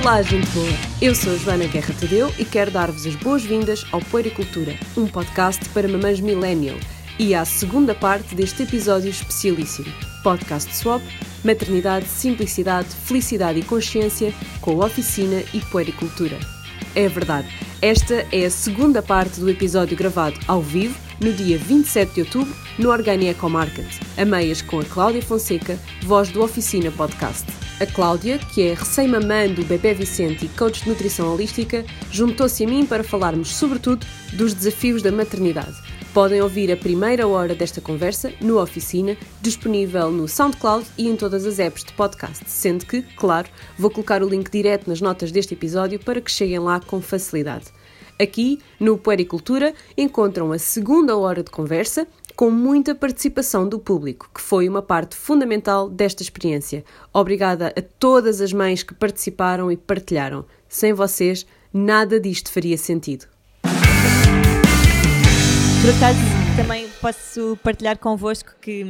Olá, gente boa! Eu sou a Joana Guerra Tadeu e quero dar-vos as boas-vindas ao Poericultura, um podcast para mamães millennial e à segunda parte deste episódio especialíssimo. Podcast Swap, maternidade, simplicidade, felicidade e consciência com oficina e puericultura. É verdade, esta é a segunda parte do episódio gravado ao vivo no dia 27 de outubro no Organi Eco Market, a meias com a Cláudia Fonseca, voz do Oficina Podcast. A Cláudia, que é recém-mamã do bebê Vicente e coach de nutrição holística, juntou-se a mim para falarmos, sobretudo, dos desafios da maternidade. Podem ouvir a primeira hora desta conversa no Oficina, disponível no SoundCloud e em todas as apps de podcast, sendo que, claro, vou colocar o link direto nas notas deste episódio para que cheguem lá com facilidade. Aqui, no Puericultura, encontram a segunda hora de conversa com muita participação do público, que foi uma parte fundamental desta experiência. Obrigada a todas as mães que participaram e partilharam. Sem vocês, nada disto faria sentido. Por acaso, também posso partilhar convosco que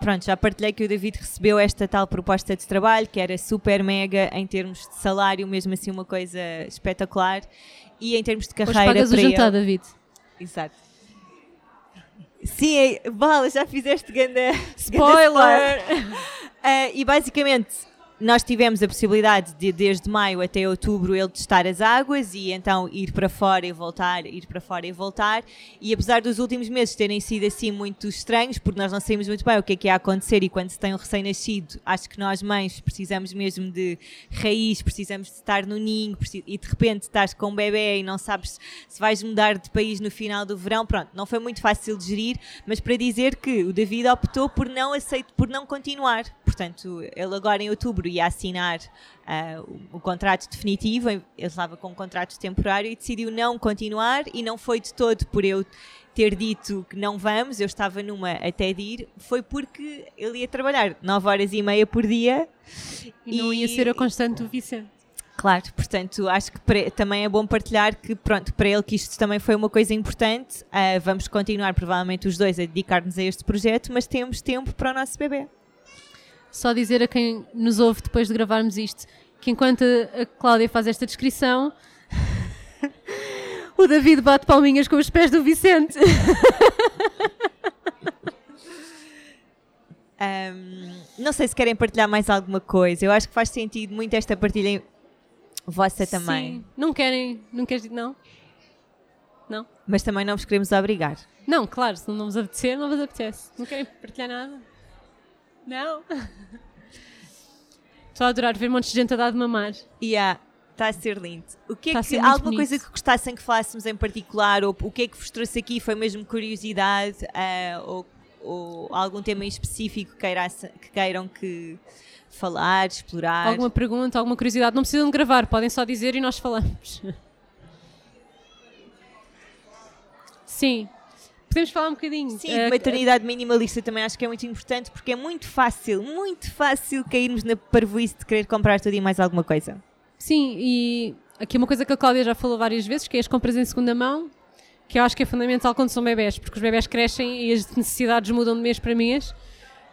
pronto, já partilhei que o David recebeu esta tal proposta de trabalho, que era super mega em termos de salário, mesmo assim uma coisa espetacular, e em termos de carreira. Hoje pagas para o jantar, ele. David. Exato. Sim, é, Bala, já fizeste ganda. Spoiler! uh, e basicamente nós tivemos a possibilidade de, desde maio até outubro, ele testar as águas e então ir para fora e voltar, ir para fora e voltar. E apesar dos últimos meses terem sido assim muito estranhos, porque nós não sabemos muito bem o que é que ia acontecer e quando se tem um recém-nascido, acho que nós mães precisamos mesmo de raiz, precisamos de estar no ninho e de repente estás com um bebê e não sabes se vais mudar de país no final do verão. Pronto, não foi muito fácil de gerir, mas para dizer que o David optou por não aceitar, por não continuar. Portanto, ele agora em outubro outubro ia assinar uh, o, o, contrato definitivo, ele estava com um contrato temporário e decidiu não continuar e não foi de todo por eu ter dito que não vamos, eu estava numa até de ir, foi porque ele ia trabalhar 9 horas e meia por dia. E, e não ia ser a constante do Vicente. Claro, portanto, acho que para, também é bom partilhar que, pronto, para ele que isto também foi uma coisa importante. Uh, vamos continuar, provavelmente, os dois a dedicar-nos a este projeto, mas temos tempo para o nosso bebê. Só dizer a quem nos ouve depois de gravarmos isto que enquanto a Cláudia faz esta descrição, o David bate palminhas com os pés do Vicente. Um, não sei se querem partilhar mais alguma coisa. Eu acho que faz sentido muito esta partilha vossa também. Sim. Não querem, não queres não? Não? Mas também não vos queremos obrigar. Não, claro, se não vos apetecer, não vos apetece. Não querem partilhar nada? Não. Estou a adorar ver um monte de gente a dar de mamar. Yeah, está a ser lindo. O que é tá que, alguma bonito. coisa que gostassem que falássemos em particular, ou o que é que vos trouxe aqui? Foi mesmo curiosidade, uh, ou, ou, algum tema em específico que, queirasse, que queiram que falar, explorar? Alguma pergunta, alguma curiosidade? Não precisam de gravar, podem só dizer e nós falamos. Sim. Podemos falar um bocadinho. Sim, uh, maternidade minimalista também acho que é muito importante porque é muito fácil, muito fácil cairmos na parvoíce de querer comprar tudo e mais alguma coisa. Sim, e aqui uma coisa que a Cláudia já falou várias vezes, que é as compras em segunda mão, que eu acho que é fundamental quando são bebés, porque os bebés crescem e as necessidades mudam de mês para mês.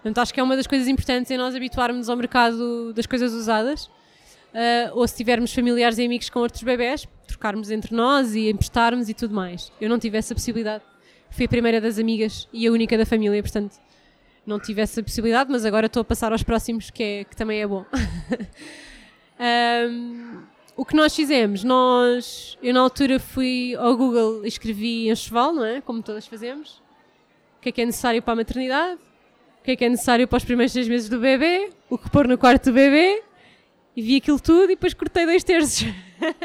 Portanto, acho que é uma das coisas importantes é nós habituarmos ao mercado das coisas usadas. Uh, ou se tivermos familiares e amigos com outros bebés, trocarmos entre nós e emprestarmos e tudo mais. Eu não tive essa possibilidade fui a primeira das amigas e a única da família, portanto não tive essa possibilidade, mas agora estou a passar aos próximos, que, é, que também é bom. um, o que nós fizemos, nós, eu na altura fui ao Google e escrevi enxoval, não é? Como todas fazemos. O que é que é necessário para a maternidade? O que é que é necessário para os primeiros seis meses do bebê? O que pôr no quarto do bebê? E vi aquilo tudo e depois cortei dois terços.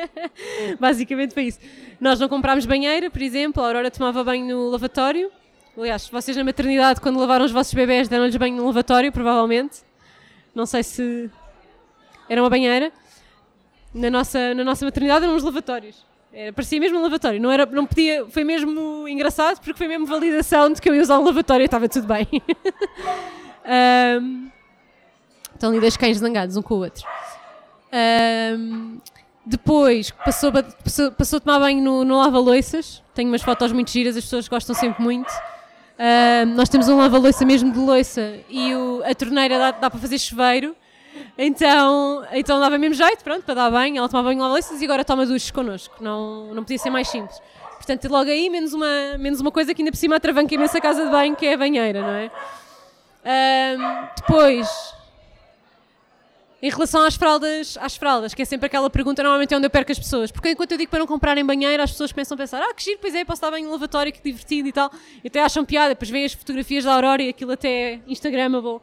Basicamente foi isso. Nós não comprámos banheira, por exemplo, a Aurora tomava banho no lavatório. Aliás, vocês na maternidade, quando lavaram os vossos bebés, deram-lhes banho no lavatório, provavelmente. Não sei se era uma banheira. Na nossa, na nossa maternidade eram uns lavatórios. Era, parecia mesmo um lavatório. Não, era, não podia, foi mesmo engraçado porque foi mesmo validação de que eu ia usar um lavatório e estava tudo bem. um, estão ali dois cães zangados um com o outro. Um, depois passou, passou, passou a tomar banho no, no lava-loiças. Tenho umas fotos muito giras, as pessoas gostam sempre muito. Nós temos um lava-loiça mesmo de loiça e o, a torneira dá, dá, para fazer chuveiro. Então, então dava mesmo jeito, pronto, para dar banho. Ela tomava banho lá e agora toma duches connosco. Não, não podia ser mais simples. Portanto, logo aí, menos uma, menos uma coisa que ainda por cima atravanca imensa casa de banho, que é a banheira, não é? Depois, em relação às fraldas, às fraldas, que é sempre aquela pergunta, normalmente é onde eu perco as pessoas. Porque enquanto eu digo para não comprarem banheiro, as pessoas começam a pensar: ah, que giro, pois é, posso dar banho no lavatório, que divertido e tal. E até acham piada, depois veem as fotografias da Aurora e aquilo até é Instagramable.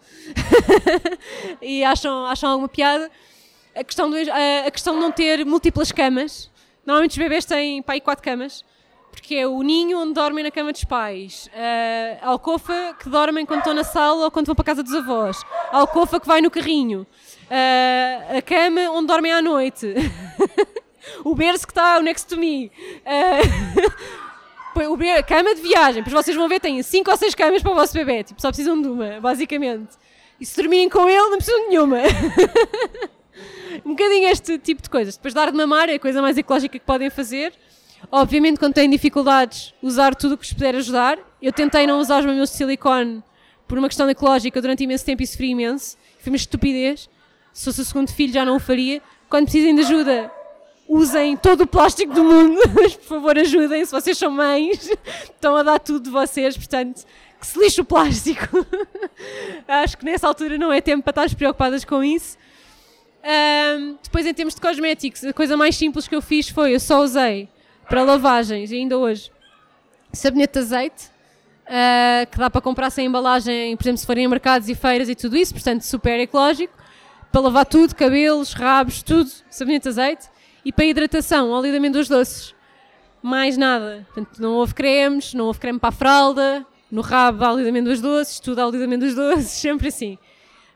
e acham, acham alguma piada. A questão, do, a, a, questão de não ter múltiplas camas. Normalmente os bebês têm pai quatro camas. Porque é o ninho onde dormem na cama dos pais, a alcofa que dormem quando estão na sala ou quando vão para a casa dos avós, a alcofa que vai no carrinho, uh, a cama onde dormem à noite, o berço que está next to me. Uh, a cama de viagem, pois vocês vão ver, tem 5 ou 6 camas para o vosso bebê, tipo, só precisam de uma, basicamente. E se dormirem com ele, não precisam de nenhuma. um bocadinho este tipo de coisas. Depois dar de mamar é a coisa mais ecológica que podem fazer. Obviamente, quando têm dificuldades, usar tudo o que vos puder ajudar. Eu tentei não usar os meus de silicone por uma questão ecológica durante imenso tempo e sofri imenso. Foi uma estupidez se fosse o segundo filho já não o faria. Quando precisem de ajuda, usem todo o plástico do mundo, mas por favor ajudem, se vocês são mães, estão a dar tudo de vocês, portanto, que se lixe o plástico. Acho que nessa altura não é tempo para estar preocupadas com isso. Um, depois, em termos de cosméticos, a coisa mais simples que eu fiz foi: eu só usei para lavagens, ainda hoje, sabonete de azeite, uh, que dá para comprar sem embalagem, por exemplo, se forem a mercados e feiras e tudo isso, portanto, super ecológico para lavar tudo, cabelos, rabos, tudo, sabonete azeite. E para hidratação, óleo de amêndoas doces. Mais nada. Portanto, não houve cremes, não houve creme para a fralda, no rabo óleo de amêndoas doces, tudo óleo de amêndoas doces, sempre assim.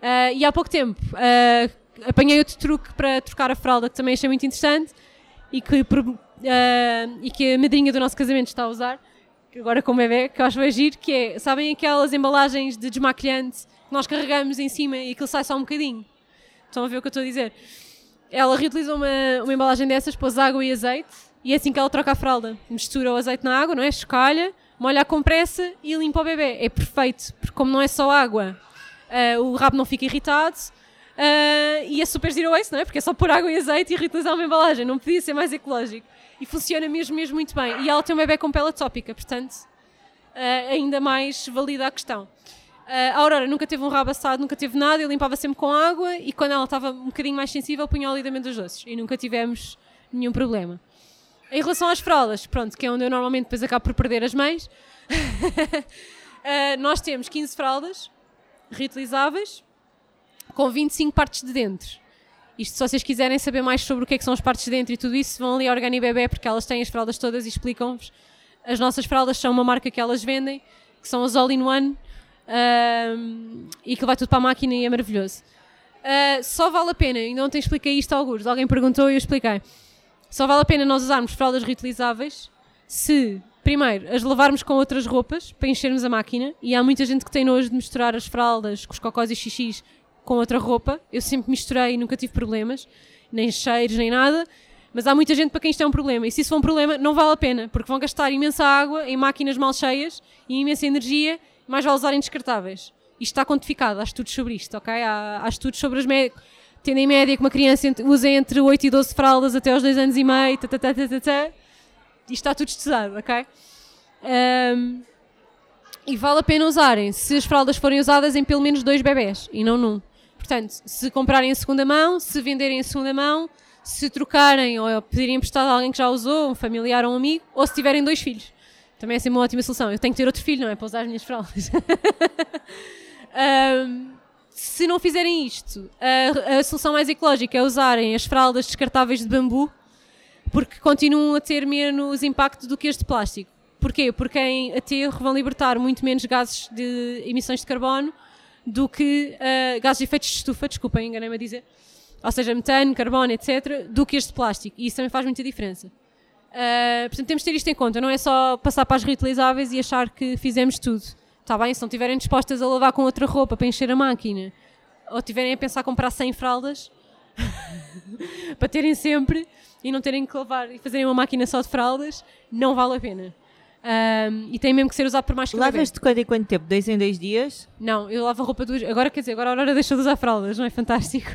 Uh, e há pouco tempo uh, apanhei outro truque para trocar a fralda que também achei muito interessante e que, uh, e que a madrinha do nosso casamento está a usar, agora com o bebê, que eu acho giro, que é, sabem aquelas embalagens de desmaquilhante que nós carregamos em cima e aquilo sai só um bocadinho? Estão a ver o que eu estou a dizer? Ela reutiliza uma, uma embalagem dessas, pôs água e azeite e é assim que ela troca a fralda. Mistura o azeite na água, não é? Escalha, molha a compressa e limpa o bebê. É perfeito, porque como não é só água, uh, o rabo não fica irritado uh, e é super zero waste, não é? Porque é só pôr água e azeite e reutilizar uma embalagem. Não podia ser mais ecológico. E funciona mesmo, mesmo muito bem. E ela tem um bebê com pele atópica, portanto, uh, ainda mais valida a questão. Uh, a Aurora nunca teve um rabo assado, nunca teve nada, eu limpava sempre com água e quando ela estava um bocadinho mais sensível punha o óleo dos doces e nunca tivemos nenhum problema. Em relação às fraldas, pronto, que é onde eu normalmente depois acabo por perder as mães, uh, nós temos 15 fraldas reutilizáveis com 25 partes de dentro. Isto, se vocês quiserem saber mais sobre o que, é que são as partes de dentro e tudo isso, vão ali ao Organi Bebé porque elas têm as fraldas todas e explicam-vos. As nossas fraldas são uma marca que elas vendem, que são as All-in-One, um, e que vai tudo para a máquina e é maravilhoso. Uh, só vale a pena, ainda ontem expliquei isto a alguns, alguém perguntou e eu expliquei. Só vale a pena nós usarmos fraldas reutilizáveis se, primeiro, as lavarmos com outras roupas para enchermos a máquina. E há muita gente que tem nojo de misturar as fraldas com os cocós e xixis com outra roupa. Eu sempre misturei e nunca tive problemas, nem cheiros, nem nada. Mas há muita gente para quem isto é um problema. E se isso for um problema, não vale a pena, porque vão gastar imensa água em máquinas mal cheias e imensa energia mais vale usarem descartáveis. Isto está quantificado, há estudos sobre isto, ok? Há, há estudos sobre as médias, tendo em média que uma criança usa entre 8 e 12 fraldas até aos 2 anos e meio, tata, tata, tata, isto está tudo estudado, ok? Um, e vale a pena usarem se as fraldas forem usadas em pelo menos dois bebés e não num. Portanto, se comprarem em segunda mão, se venderem em segunda mão, se trocarem ou pedirem emprestado a alguém que já usou, um familiar ou um amigo, ou se tiverem dois filhos. Também é sempre uma ótima solução. Eu tenho que ter outro filho, não é? Para usar as minhas fraldas. um, se não fizerem isto, a, a, solução mais ecológica é usarem as fraldas descartáveis de bambu, porque continuam a ter menos impacto do que as de plástico. Porquê? Porque em aterro vão libertar muito menos gases de emissões de carbono do que uh, gases de efeitos de estufa, desculpem, enganei-me a dizer, ou seja, metano, carbono, etc., do que as de plástico. E isso também faz muita diferença. Uh, portanto, temos de ter isto em conta, não é só passar para as reutilizáveis e achar que fizemos tudo. Está bem? Se não estiverem dispostas a lavar com outra roupa para encher a máquina, ou estiverem a pensar comprar 100 fraldas para terem sempre e não terem que lavar e fazerem uma máquina só de fraldas, não vale a pena. Ahm, e tem mesmo que ser usado por mais que um. Lavas de quanto em quanto tempo? Dois em dois dias? Não, eu lavo a roupa duas. Agora quer dizer, agora a Aurora deixou de usar fraldas, não é fantástico?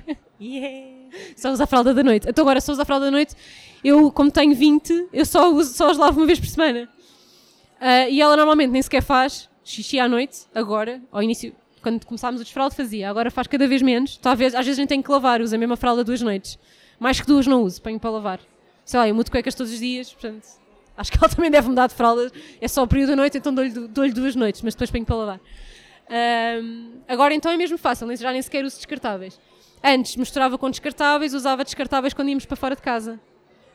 Só usa a fralda da noite. Então agora, eu uso a fralda da noite, eu, como tenho 20, eu só, uso, só as lavo uma vez por semana. Ah, e ela normalmente nem sequer faz xixi à noite, agora, ao início, quando começámos o desfraldo fazia, agora faz cada vez menos. Talvez, às vezes a gente tem que lavar, usa a mesma fralda duas noites. Mais que duas não uso, ponho para lavar. Sei lá, eu mudo cuecas todos os dias, portanto, acho que ela também deve mudar de fraldas. É só o período da noite, então dou-lhe dou duas noites, mas depois ponho para lavar. Ahm, agora então é mesmo fácil, já nem sequer uso descartáveis. Antes misturava com descartáveis, usava descartáveis quando íamos para fora de casa.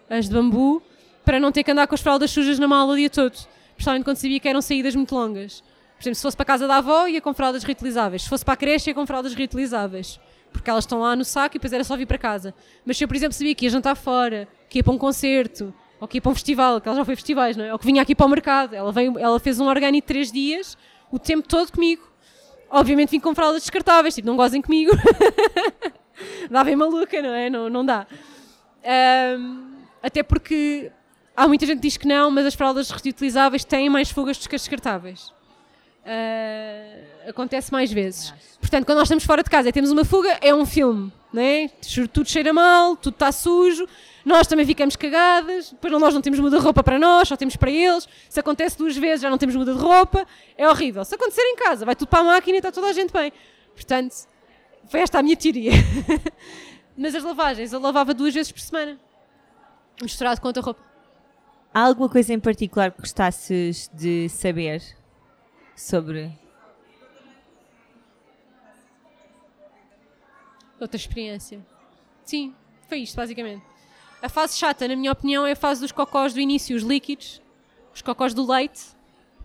As de bambu, para não ter que andar com as fraldas sujas na mala o dia todo. Principalmente quando sabia que eram saídas muito longas. Por exemplo, se fosse para a casa da avó, ia com fraldas reutilizáveis. Se fosse para a creche, ia com fraldas reutilizáveis. Porque elas estão lá no saco e depois era só vir para casa. Mas se eu, por exemplo, sabia que ia jantar fora, que ia para um concerto, ou que ia para um festival, que ela já foi a festivais, não é? Ou que vinha aqui para o mercado. Ela, veio, ela fez um orgânico de três dias, o tempo todo comigo. Obviamente vim com fraldas descartáveis, tipo, não gozem comigo. dá bem maluca, não é? Não, não dá. Ahm, até porque há muita gente que diz que não, mas as fraldas reutilizáveis têm mais fugas do que as descartáveis. Ah, acontece mais vezes. Portanto, quando nós estamos fora de casa e temos uma fuga, é um filme, não é? Tudo cheira mal, tudo está sujo, nós também ficamos cagadas, depois nós não temos muda de roupa para nós, só temos para eles. Se acontece duas vezes, já não temos muda de roupa, é horrível. Se acontecer em casa, vai tudo para a máquina e está toda a gente bem. Portanto, foi esta a minha teoria. Mas as lavagens, eu lavava duas vezes por semana, misturado com outra roupa. Há alguma coisa em particular que gostasses de saber sobre. Outra experiência. Sim, foi isto, basicamente. A fase chata, na minha opinião, é a fase dos cocós do início, os líquidos, os cocós do leite,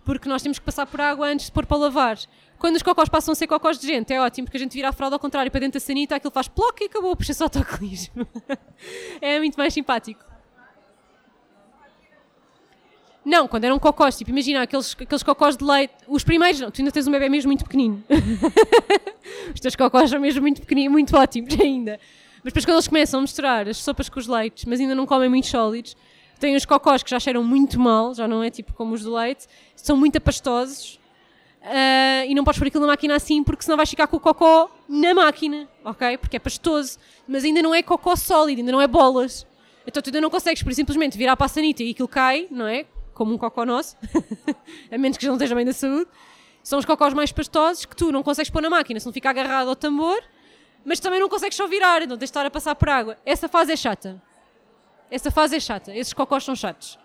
porque nós temos que passar por água antes de pôr para lavar. Quando os cocós passam a ser cocós de gente, é ótimo, porque a gente vira a fralda ao contrário para dentro da sanita, aquilo faz ploc e acabou, puxa só autocolismo. é muito mais simpático. Não, quando eram cocós, tipo, imagina aqueles, aqueles cocós de leite, os primeiros não, tu ainda tens um bebê mesmo muito pequenino. os teus cocós são mesmo muito pequeninos, muito ótimos ainda. Mas depois quando eles começam a misturar as sopas com os leites, mas ainda não comem muito sólidos, têm os cocós que já cheiram muito mal, já não é tipo como os do leite, são muito apastosos ah, e não podes pôr aquilo na máquina assim porque senão vais ficar com o cocó na máquina, ok? Porque é pastoso, mas ainda não é cocó sólido, ainda não é bolas. Então tu ainda não consegues, por simplesmente virar a sanita e aquilo cai, não é? Como um cocó nosso, a menos que já não esteja bem da saúde. São os cocós mais pastosos que tu não consegues pôr na máquina, se não fica agarrado ao tambor, mas também não consegues só virar, então tens de estar a passar por água. Essa fase é chata. Essa fase é chata. Esses cocós são chatos.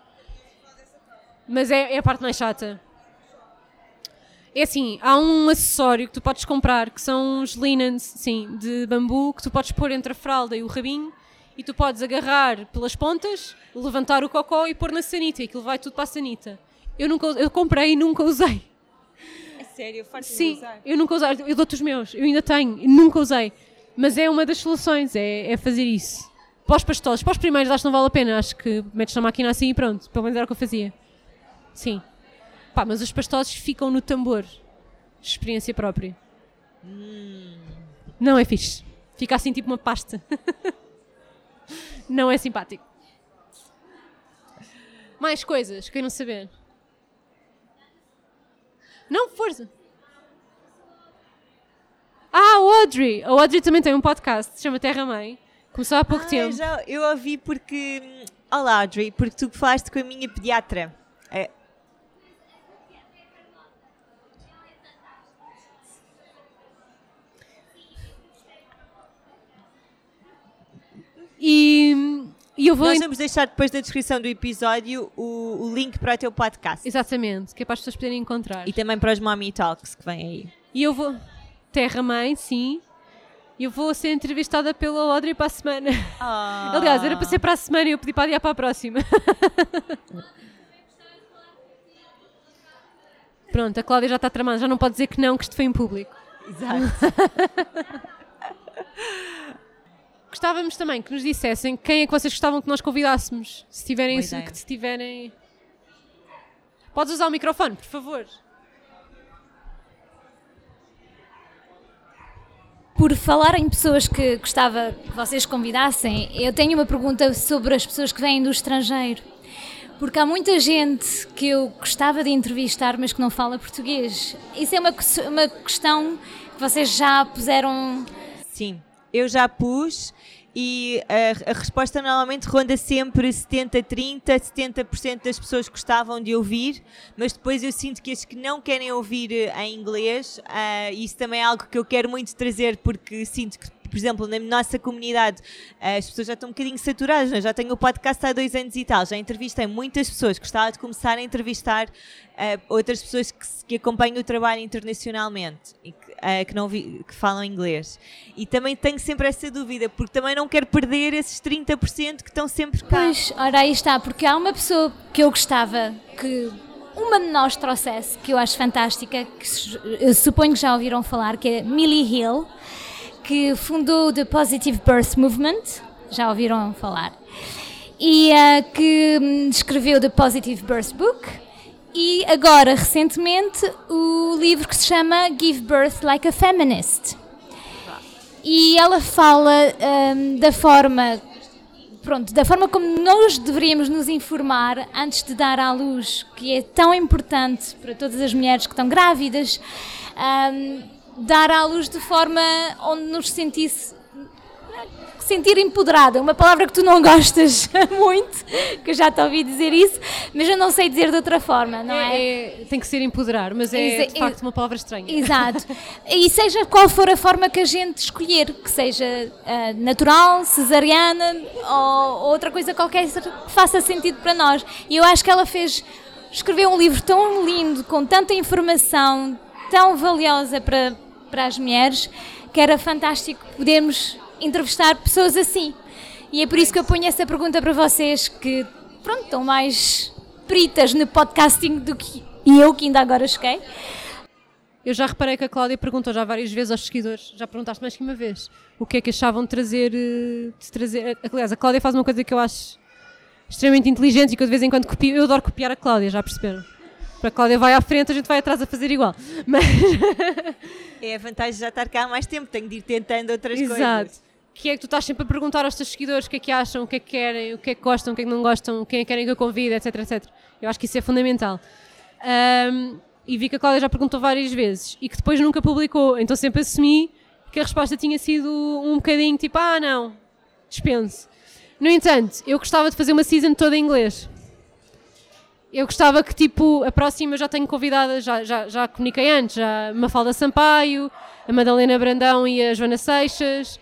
Mas é, é a parte mais chata. É assim, há um acessório que tu podes comprar que são os linens, sim, de bambu, que tu podes pôr entre a fralda e o rabinho e tu podes agarrar pelas pontas, levantar o cocó e pôr na sanita e aquilo vai tudo para a sanita. Eu, nunca, eu comprei e nunca usei. É sério, eu faço Sim, eu nunca usei. Eu dou-te os meus, eu ainda tenho, nunca usei. Mas é uma das soluções, é, é fazer isso. Para os pastosos, para os primeiros acho que não vale a pena, acho que metes na máquina assim e pronto, pelo menos era o que eu fazia. Sim. Pá, mas os pastosos ficam no tambor. Experiência própria. Não é fixe. Fica assim tipo uma pasta. não é simpático. Mais coisas, queiram saber? Não, força. Ah, o Audrey. A Audrey também tem um podcast, se chama Terra Mãe. Começou há pouco Ah, tempo. já- eu ouvi porque. hum, Olá, Audrey, porque tu falaste com a minha pediatra. É, E, e eu vou. Nós vamos deixar depois da descrição do episódio o, o link para o teu podcast. Exatamente, que é para as pessoas poderem encontrar. E também para os Mommy Talks que vêm aí. E eu vou. Terra Mãe, sim. E eu vou ser entrevistada pela Audrey para a semana. Ah. Aliás, era para ser para a semana e eu pedi para adiar para a próxima. Pronto, a Cláudia já está tramada, já não pode dizer que não, que isto foi em público. Exato. Gostávamos também que nos dissessem quem é que vocês gostavam que nós convidássemos. Se tiverem ideia. que se tiverem. Podes usar o microfone, por favor. Por falar em pessoas que gostava que vocês convidassem, eu tenho uma pergunta sobre as pessoas que vêm do estrangeiro. Porque há muita gente que eu gostava de entrevistar, mas que não fala português. Isso é uma, uma questão que vocês já puseram. Sim, eu já pus e a, a, resposta normalmente ronda sempre 70-30, 70% das pessoas gostavam de ouvir, mas depois eu sinto que as que não querem ouvir eh, em inglês, uh, isso também é algo que eu quero muito trazer porque sinto que por exemplo, na nossa comunidade, eh, as pessoas já estão um bocadinho saturadas. Né? Já tenho o podcast há dois anos e tal. Já entrevistei muitas pessoas. Gostava de começar a entrevistar uh, outras pessoas que, que, acompanham o trabalho internacionalmente e que, uh, que, não vi, que falam inglês. E também tenho sempre essa dúvida, porque também não quero perder esses 30% que estão sempre cá. Pois, ora aí está, porque há uma pessoa que eu gostava que uma de nós trouxesse, que eu acho fantástica, que suponho que já ouviram falar, que é Millie Hill que fundou o The Positive Birth Movement, já ouviram falar, e uh, que hum, escreveu The Positive Birth Book, e agora, recentemente, o livro que se chama Give Birth Like a Feminist. E ela fala um, da forma pronto, da forma como nós deveríamos nos informar antes de dar à luz, que é tão importante para todas as mulheres que estão grávidas, um, dar à luz de forma onde nos sentisse sentir empoderada, uma palavra que tu não gostas muito, que eu já te ouvi dizer isso, mas eu não sei dizer de outra forma, não é? é, é tem que ser empoderar, mas é de facto uma palavra estranha. Exato. e seja qual for a forma que a gente escolher, que seja uh, natural, cesariana ou, ou outra coisa qualquer que faça sentido para nós. E eu acho que ela fez, escreveu um livro tão lindo, com tanta informação, tão valiosa para, para as mulheres que era fantástico podermos entrevistar pessoas assim. E é por isso que eu ponho essa pergunta para vocês que, pronto, estão mais peritas no podcasting do que eu, que ainda agora cheguei. Eu já reparei que a Cláudia perguntou já várias vezes aos seguidores, já perguntaste mais que uma vez, o que é que achavam de trazer, eh, de trazer. Aliás, a Cláudia faz uma coisa que eu acho extremamente inteligente e que eu de vez em quando copio. Eu adoro copiar a Cláudia, já perceberam? Para a Cláudia vai à frente, a gente vai atrás a fazer igual. Mas... é a vantagem de já estar cá há mais tempo, tenho de ir tentando outras Exato. coisas. Exato. Que é que tu estás sempre a perguntar aos teus seguidores o que é que acham, o que é que querem, o que é que gostam, o que é que não gostam, quem é que querem que eu convide, etc, etc. Eu acho que isso é fundamental. Um, e vi que a Cláudia já perguntou várias vezes e que depois nunca publicou, então sempre assumi que a resposta tinha sido um bocadinho tipo, ah não, dispense. No entanto, eu gostava de fazer uma season toda em inglês. Eu gostava que, tipo, a próxima já tenho convidadas, já, já, já comuniquei antes, já Mafalda Sampaio, a Madalena Brandão e a Joana Seixas,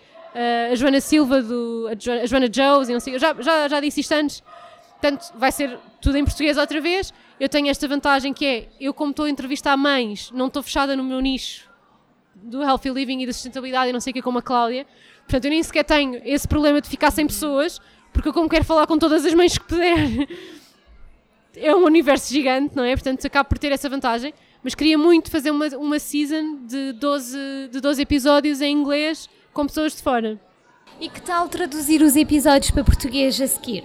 a Joana Silva, do, a Joana Jones, e não sei, já, já, já disse isto antes, portanto vai ser tudo em português outra vez. Eu tenho esta vantagem que é, eu como estou a entrevistar mães, não estou fechada no meu nicho do healthy living e da sustentabilidade e não sei o que como a Cláudia, portanto eu nem sequer tenho esse problema de ficar sem pessoas, porque eu como quero falar com todas as mães que puder é um universo gigante, não é? Portanto, acabo por ter essa vantagem. Mas queria muito fazer uma, uma season de 12, de 12 episódios em inglês com pessoas de fora. E que tal traduzir os episódios para português a seguir?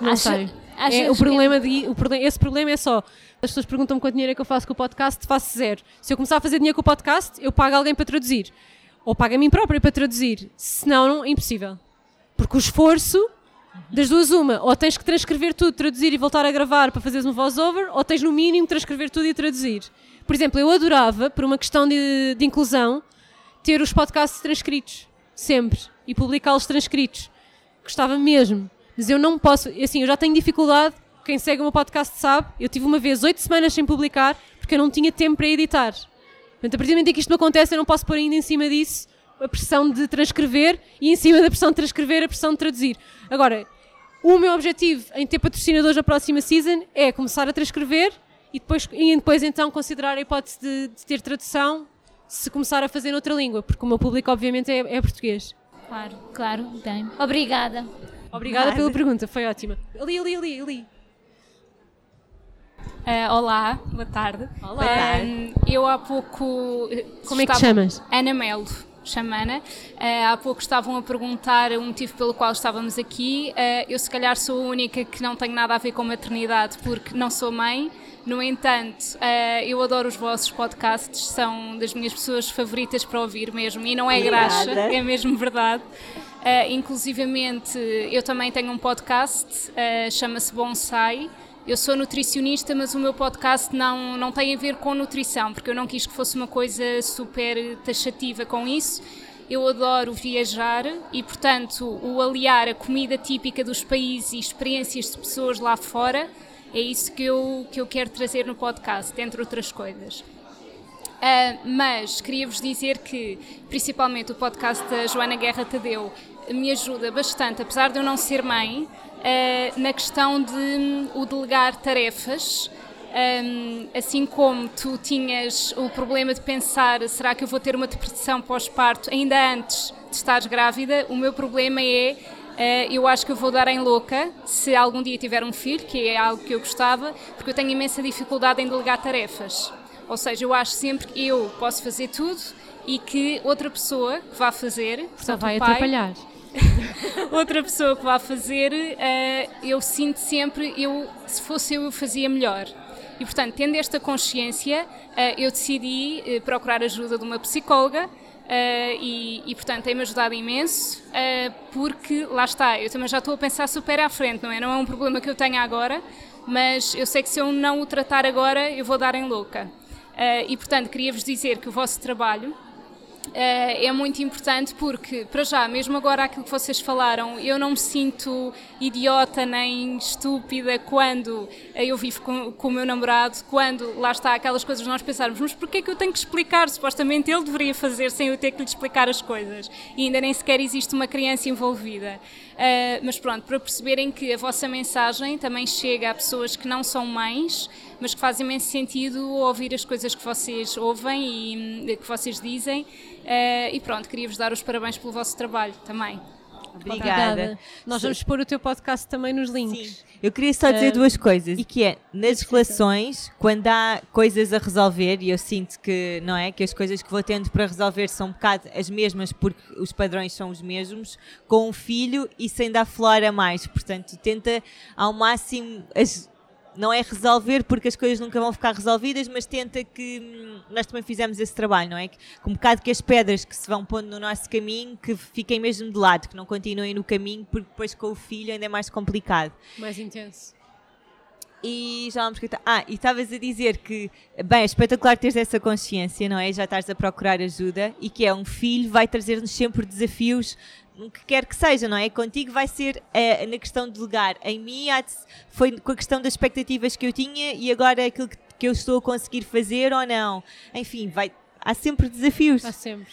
Não Acho, sei. É, o problema de, o, esse problema é só. As pessoas perguntam-me quanto dinheiro é que eu faço com o podcast, faço zero. Se eu começar a fazer dinheiro com o podcast, eu pago alguém para traduzir. Ou pago a mim própria para traduzir. Senão, não, é impossível. Porque o esforço das duas, uma, ou tens que transcrever tudo, traduzir e voltar a gravar para fazeres um voice-over, ou tens no mínimo transcrever tudo e traduzir. Por exemplo, eu adorava, por uma questão de, de inclusão, ter os podcasts transcritos, sempre, e publicá-los transcritos. Gostava mesmo, mas eu não posso, assim, eu já tenho dificuldade, quem segue o meu podcast sabe, eu tive uma vez oito semanas sem publicar, porque eu não tinha tempo para editar. Portanto, a partir do momento em que isto me acontece, eu não posso pôr ainda em cima disso a pressão de transcrever e em cima da pressão de transcrever a pressão de traduzir. Agora, o meu objetivo em ter patrocinadores na próxima season é começar a transcrever e depois, e depois então considerar a hipótese de, de ter tradução se começar a fazer noutra língua, porque o meu público obviamente é, é português. Claro, claro, bem. Obrigada. Obrigada pela pergunta, foi ótima. Ali, ali, ali, ali. Uh, olá, boa tarde. Olá. Uh, eu há pouco. Como é que te chamas? Ana Melo chamana. Uh, há pouco estavam a perguntar o motivo pelo qual estávamos aqui. Uh, eu, se calhar, sou a única que não tenho nada a ver com maternidade porque não sou mãe. No entanto, uh, eu adoro os vossos podcasts, são das minhas pessoas favoritas para ouvir mesmo. E não é graxa, é mesmo verdade. Uh, inclusivamente, eu também tenho um podcast, chama-se Bonsai. Eu sou nutricionista, mas o meu podcast não, não tem a ver com nutrição, porque eu não quis que fosse uma coisa super taxativa com isso. Eu adoro viajar e, portanto, o aliar a comida típica dos países e experiências de pessoas lá fora é isso que eu, que eu quero trazer no podcast, entre outras coisas. Uh, mas queria-vos dizer que, principalmente o podcast da Joana Guerra Tadeu, me ajuda bastante, apesar de eu não ser mãe, na questão de um, o delegar tarefas. Um, assim como tu tinhas o problema de pensar será que eu vou ter uma depressão pós-parto ainda antes de estares grávida, o meu problema é Uh, eu acho que eu vou dar em louca se algum dia tiver um filho, que é algo que eu gostava, porque eu tenho imensa dificuldade em delegar tarefas. Ou seja, eu acho sempre que eu posso fazer tudo e que outra pessoa que vá fazer, Só vai pai, atrapalhar. outra pessoa que vá fazer, uh, eu sinto sempre, eu, se fosse eu, eu fazia melhor. E portanto, tendo esta consciência, uh, eu decidi uh, procurar ajuda de uma psicóloga e, e, portanto tem-me ajudado imenso porque lá está, eu também já estou a pensar super à frente, não é? Não é um problema que eu tenha agora, mas eu sei que se eu não o tratar agora eu vou dar em louca. E portanto queria-vos dizer que o vosso trabalho é muito importante porque, para já, mesmo agora aquilo que vocês falaram, eu não me sinto idiota nem estúpida quando eu vivo com, com o meu namorado, quando lá está aquelas coisas nós pensarmos, mas porquê é que eu tenho que explicar? Supostamente ele deveria fazer sem eu ter que lhe explicar as coisas. E ainda nem sequer existe uma criança envolvida. Uh, mas pronto, para perceberem que a vossa mensagem também chega a pessoas que não são mães, mas que faz imenso sentido ouvir as coisas que vocês ouvem e hum, que vocês dizem. Uh, e pronto, queria-vos dar os parabéns pelo vosso trabalho também. Obrigada. Nós vamos pôr o teu podcast também nos links. Sim. Eu queria só dizer Uh, duas coisas. E que é, nas relações, quando há coisas a resolver, e eu sinto que, não é, que as coisas que vou tendo para resolver são um bocado as mesmas porque os padrões são os mesmos, com um filho isso ainda aflora mais. Portanto, tenta ao máximo as- não é resolver porque as coisas nunca vão ficar resolvidas, mas tenta que hum, nós também fizemos esse trabalho, não é? Que, com um bocado que as pedras que se vão pondo no nosso caminho que fiquem mesmo de lado, que não continuem no caminho, porque depois com o filho ainda é mais complicado. Mais intenso. E já vamos escutar. Ah, e estavas a dizer que, bem, é espetacular teres essa consciência, não é? Já estás a procurar ajuda e que é um filho, vai trazer-nos sempre desafios, no que quer que seja, não é? Contigo vai ser eh, na questão de lugar. Em mim foi com a questão das expectativas que eu tinha e agora aquilo que, que eu estou a conseguir fazer ou não. Enfim, vai, há sempre desafios. Há sempre.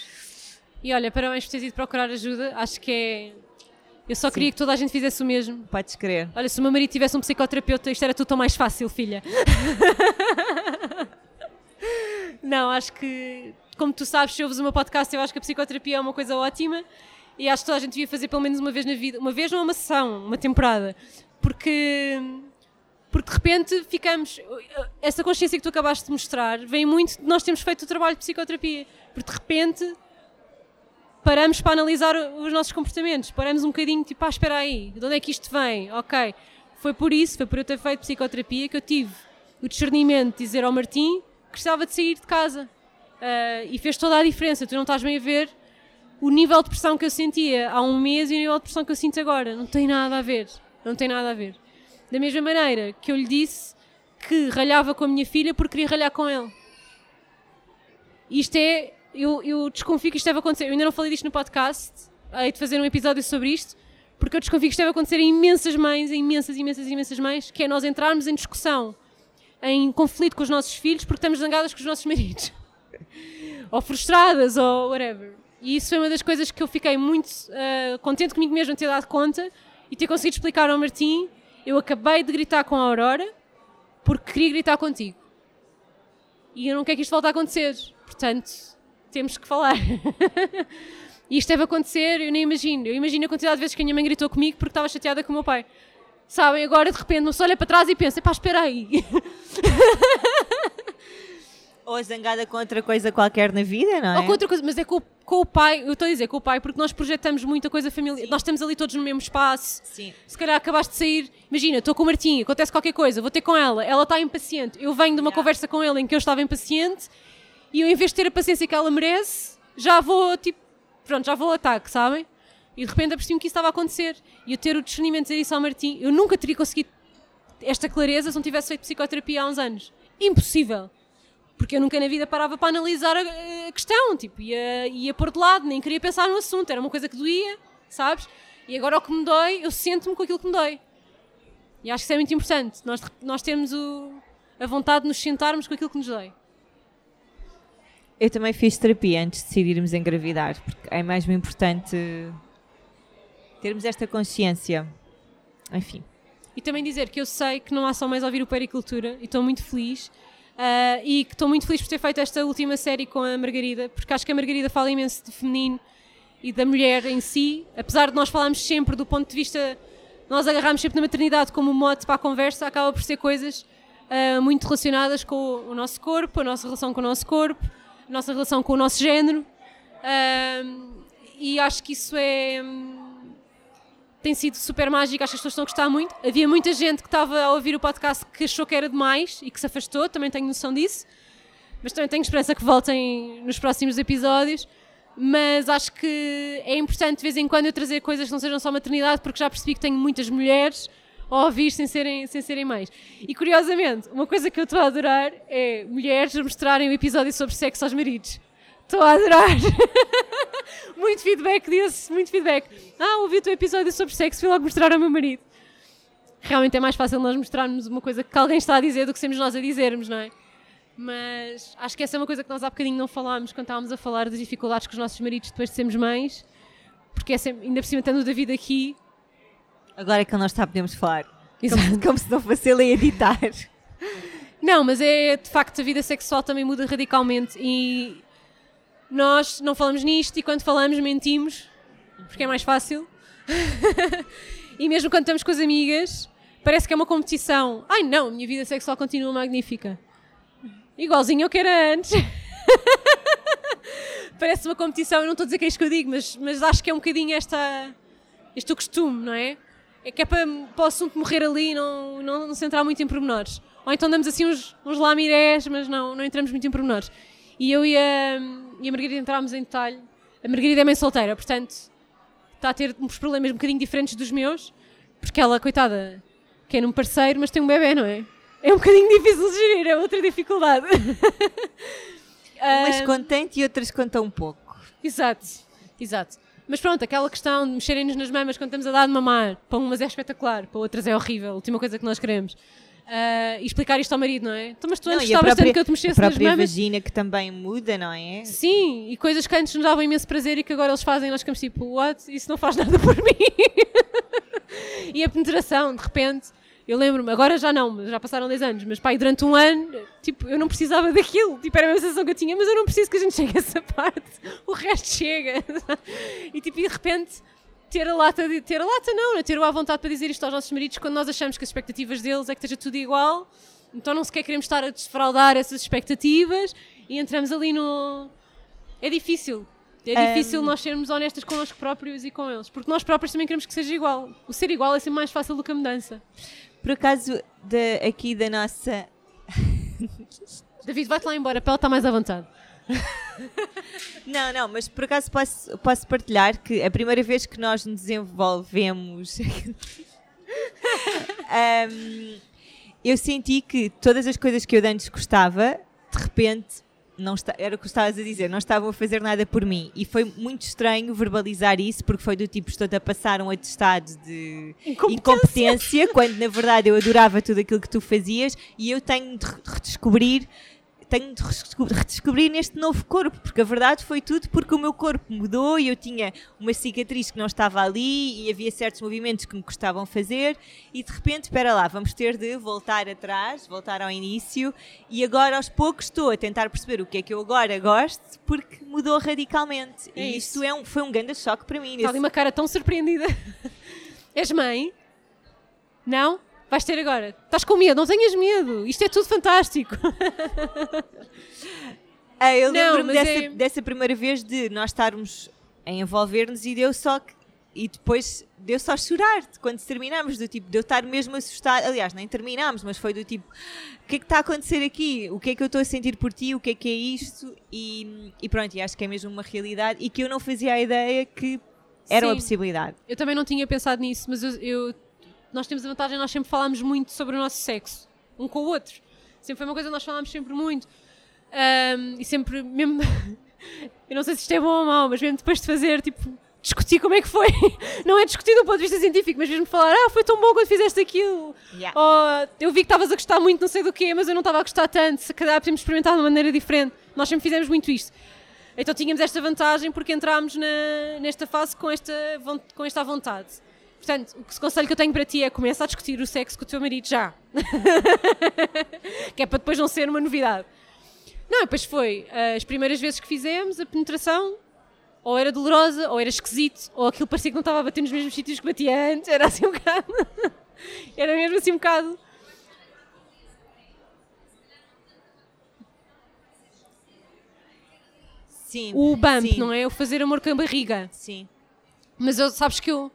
E olha, parabéns por teres ido procurar ajuda. Acho que é. Eu só queria que toda a gente fizesse o mesmo. Podes crer. Olha, se o meu marido tivesse um psicoterapeuta, isto era tudo tão mais fácil, filha. Não, acho que, como tu sabes, se ouves o meu podcast, eu acho que a psicoterapia é uma coisa ótima e acho que toda a gente devia fazer pelo menos uma vez na vida. Uma vez é uma sessão, uma temporada. Porque, porque de repente ficamos. Essa consciência que tu acabaste de mostrar vem muito de nós termos feito o trabalho de psicoterapia. Porque de repente paramos para analisar os nossos comportamentos, paramos um bocadinho, tipo, ah, espera aí, de onde é que isto vem? Ok, foi por isso, foi por eu ter feito psicoterapia que eu tive o discernimento de dizer ao Martim que precisava de sair de casa. Ah, e fez toda a diferença, tu não estás bem a ver o nível de pressão que eu sentia há um mês e o nível de pressão que eu sinto agora. Não tem nada a ver, não tem nada a ver. Da mesma maneira que eu lhe disse que ralhava com a minha filha porque queria ralhar com ele. Isto é, eu, eu desconfio que isto deve acontecer. Eu ainda não falei disto no podcast, hei de fazer um episódio sobre isto, porque eu desconfio que isto deve acontecer em imensas mães, em imensas, imensas, imensas mães, que é nós entrarmos em discussão, em conflito com os nossos filhos porque estamos zangadas com os nossos maridos. ou frustradas, ou whatever. E isso foi uma das coisas que eu fiquei muito ah, contente comigo mesma de ter dado conta e ter conseguido explicar ao Martim. Eu acabei de gritar com a Aurora porque queria gritar contigo. E eu não quero que isto volte a acontecer. Portanto, temos que falar. e isto deve acontecer, eu nem imagino. Eu imagino a quantidade de vezes que a minha mãe gritou comigo porque estava chateada com o meu pai. Sabem, agora de repente não se olha para trás e pensa, pá, espera aí. Ou zangada com outra coisa qualquer na vida, não é? Ou com outra coisa, mas é com, o- com o pai, eu estou a dizer com o pai, porque nós projetamos muita coisa familiar. Nós estamos ali todos no mesmo espaço. Sim. Se calhar acabaste de sair, imagina, estou com o Martim, acontece qualquer coisa, vou ter com ela, ela está impaciente. Eu venho de uma conversa com ele em que eu estava impaciente e eu, em vez de ter a paciência que ela merece, já vou, tipo, pronto, já vou ao ataque, sabem? E de repente apercebi-me que isso estava a acontecer. E eu ter o discernimento de dizer isso ao Martim, eu nunca teria conseguido esta clareza se não tivesse feito psicoterapia há uns anos. Impossível. Porque eu nunca na vida parava para analisar a, a questão, tipo, ia, ia pôr de lado, nem queria pensar no assunto, era uma coisa que doía, sabes? E agora o que me dói, eu sinto-me com aquilo que me dói. E acho que isso é muito importante, nós, nós temos o, a vontade de nos sentarmos com aquilo que nos dói. Eu também fiz terapia antes de decidirmos engravidar, porque é mesmo importante termos esta consciência. Enfim. E também dizer que eu sei que não há só mais ouvir o Pericultura e estou muito feliz. Uh, e que estou muito feliz por ter feito esta última série com a Margarida, porque acho que a Margarida fala imenso de feminino e da mulher em si, apesar de nós falarmos sempre do ponto de vista, nós agarramos sempre na maternidade como mote para a conversa, acaba por ser coisas uh, muito relacionadas com o nosso corpo, a nossa relação com o nosso corpo, a nossa relação com o nosso género, uh, e acho que isso é. Um, tem sido super mágico, acho que as pessoas estão a gostar muito. Havia muita gente que estava a ouvir o podcast que achou que era demais e que se afastou, também tenho noção disso. Mas também tenho esperança que voltem nos próximos episódios. Mas acho que é importante de vez em quando eu trazer coisas que não sejam só maternidade, porque já percebi que tenho muitas mulheres a ouvir sem serem, sem serem mães. E curiosamente, uma coisa que eu estou a adorar é mulheres mostrarem o episódio sobre sexo aos maridos. Estou a adorar. muito feedback desse, muito feedback. Ah, ouvi o teu episódio sobre sexo, fui logo mostrar ao meu marido. Realmente é mais fácil nós mostrarmos uma coisa que alguém está a dizer do que sermos nós a dizermos, não é? Mas acho que essa é uma coisa que nós há bocadinho não falámos quando estávamos a falar das dificuldades com os nossos maridos depois de sermos mães, porque é sempre, ainda por cima tendo o David aqui. Agora é que nós está podemos falar. Como, como se não fosse ele a editar. Não, mas é de facto a vida sexual também muda radicalmente e nós não falamos nisto e quando falamos mentimos, porque é mais fácil. e mesmo quando estamos com as amigas, parece que é uma competição. Ai não, minha vida sexual continua magnífica. Igualzinho ao que era antes. parece uma competição, eu não estou a dizer que é isto que eu digo, mas, mas acho que é um bocadinho esta, este costume, não é? É que é para, para o assunto morrer ali e não, não, não se entrar muito em pormenores. Ou então damos assim uns, uns lamirés, mas não, não entramos muito em pormenores. E eu e a, e a Margarida entrámos em detalhe. A Margarida é mãe solteira, portanto está a ter uns problemas um bocadinho diferentes dos meus, porque ela, coitada, quer um parceiro, mas tem um bebê, não é? É um bocadinho difícil de gerir, é outra dificuldade. Umas contente e outras contam um pouco. Exato, exato. Mas pronto, aquela questão de mexerem-nos nas mamas quando estamos a dar de mamar, para umas é espetacular, para outras é horrível, a última coisa que nós queremos. Uh, e explicar isto ao marido, não é? Então, mas tu antes estavas tanto que eu te mexesse nas mamas. A própria vagina que também muda, não é? Sim, e coisas que antes nos davam imenso prazer e que agora eles fazem, nós ficamos tipo, what? Isso não faz nada por mim. e a penetração, de repente, eu lembro-me, agora já não, já passaram 10 anos, mas pai, durante um ano, tipo, eu não precisava daquilo, tipo, era a mesma sensação que eu tinha, mas eu não preciso que a gente chegue a essa parte, o resto chega. e tipo, e de repente ter a lata de ter a lata não, é ter a vontade para dizer isto aos nossos maridos quando nós achamos que as expectativas deles é que esteja tudo igual, então não sequer queremos estar a desfraudar essas expectativas e entramos ali no é difícil. É difícil um... nós sermos honestas connosco próprios e com eles, porque nós próprios também queremos que seja igual. O ser igual é sempre mais fácil do que a mudança. Por acaso, de, aqui da nossa. David, vai-te lá embora, para ela estar mais à vontade. não, não, mas por acaso posso, posso partilhar que a primeira vez que nós nos desenvolvemos. um, eu senti que todas as coisas que eu antes gostava, de repente, não está, era o que estavas a dizer, não estavam a fazer nada por mim. E foi muito estranho verbalizar isso, porque foi do tipo, estou a passar um atestado de incompetência. incompetência, quando na verdade eu adorava tudo aquilo que tu fazias e eu tenho de redescobrir tenho de redescobrir neste novo corpo, porque a verdade foi tudo porque o meu corpo mudou e eu tinha uma cicatriz que não estava ali e havia certos movimentos que me custavam fazer e de repente, espera lá, vamos ter de voltar atrás, voltar ao início e agora aos poucos estou a tentar perceber o que é que eu agora gosto porque mudou radicalmente. É e isso. isto é um, foi um grande choque para mim. Está ali uma cara tão surpreendida. És mãe? Não? Vais ter agora. Estás com medo, não tenhas medo. Isto é tudo fantástico. Ah, eu lembro-me dessa, é... dessa primeira vez de nós estarmos a envolver-nos e deu só que e depois deu só chorar quando terminamos, do tipo, de eu estar mesmo assustado. Aliás, nem terminámos, mas foi do tipo: o que é que está a acontecer aqui? O que é que eu estou a sentir por ti? O que é que é isto? E, e pronto, e acho que é mesmo uma realidade e que eu não fazia a ideia que era uma Sim. possibilidade. Eu também não tinha pensado nisso, mas eu, eu- nós temos a vantagem, nós sempre falámos muito sobre o nosso sexo, um com o outro. Sempre foi uma coisa que nós falámos sempre muito. Ahm, e sempre, mesmo. eu não sei se isto é bom ou mau, mas mesmo depois de fazer, tipo, discutir como é que foi. Não é discutir do ponto de vista científico, mas mesmo falar, ah, foi tão bom quando fizeste aquilo. Yeah. Ou eu vi que estavas a gostar muito, não sei do quê, mas eu não estava a gostar tanto. Se calhar podemos experimentar de uma maneira diferente. Nós sempre fizemos muito isto. Então tínhamos esta vantagem porque entrámos na- nesta fase com esta, com esta vontade. Portanto, o conselho que eu tenho para ti é começa a discutir o sexo com o teu marido já. que é para depois não ser uma novidade. Não, depois foi eh, as primeiras vezes que fizemos a penetração, ou era dolorosa, ou era esquisito, ou aquilo parecia que não estava a bater nos mesmos sítios que batia antes, era assim um bocado. era mesmo assim um bocado. Sim. O bump, sim, não é? O fazer amor com a barriga. Sim. Mas eu, sabes que eu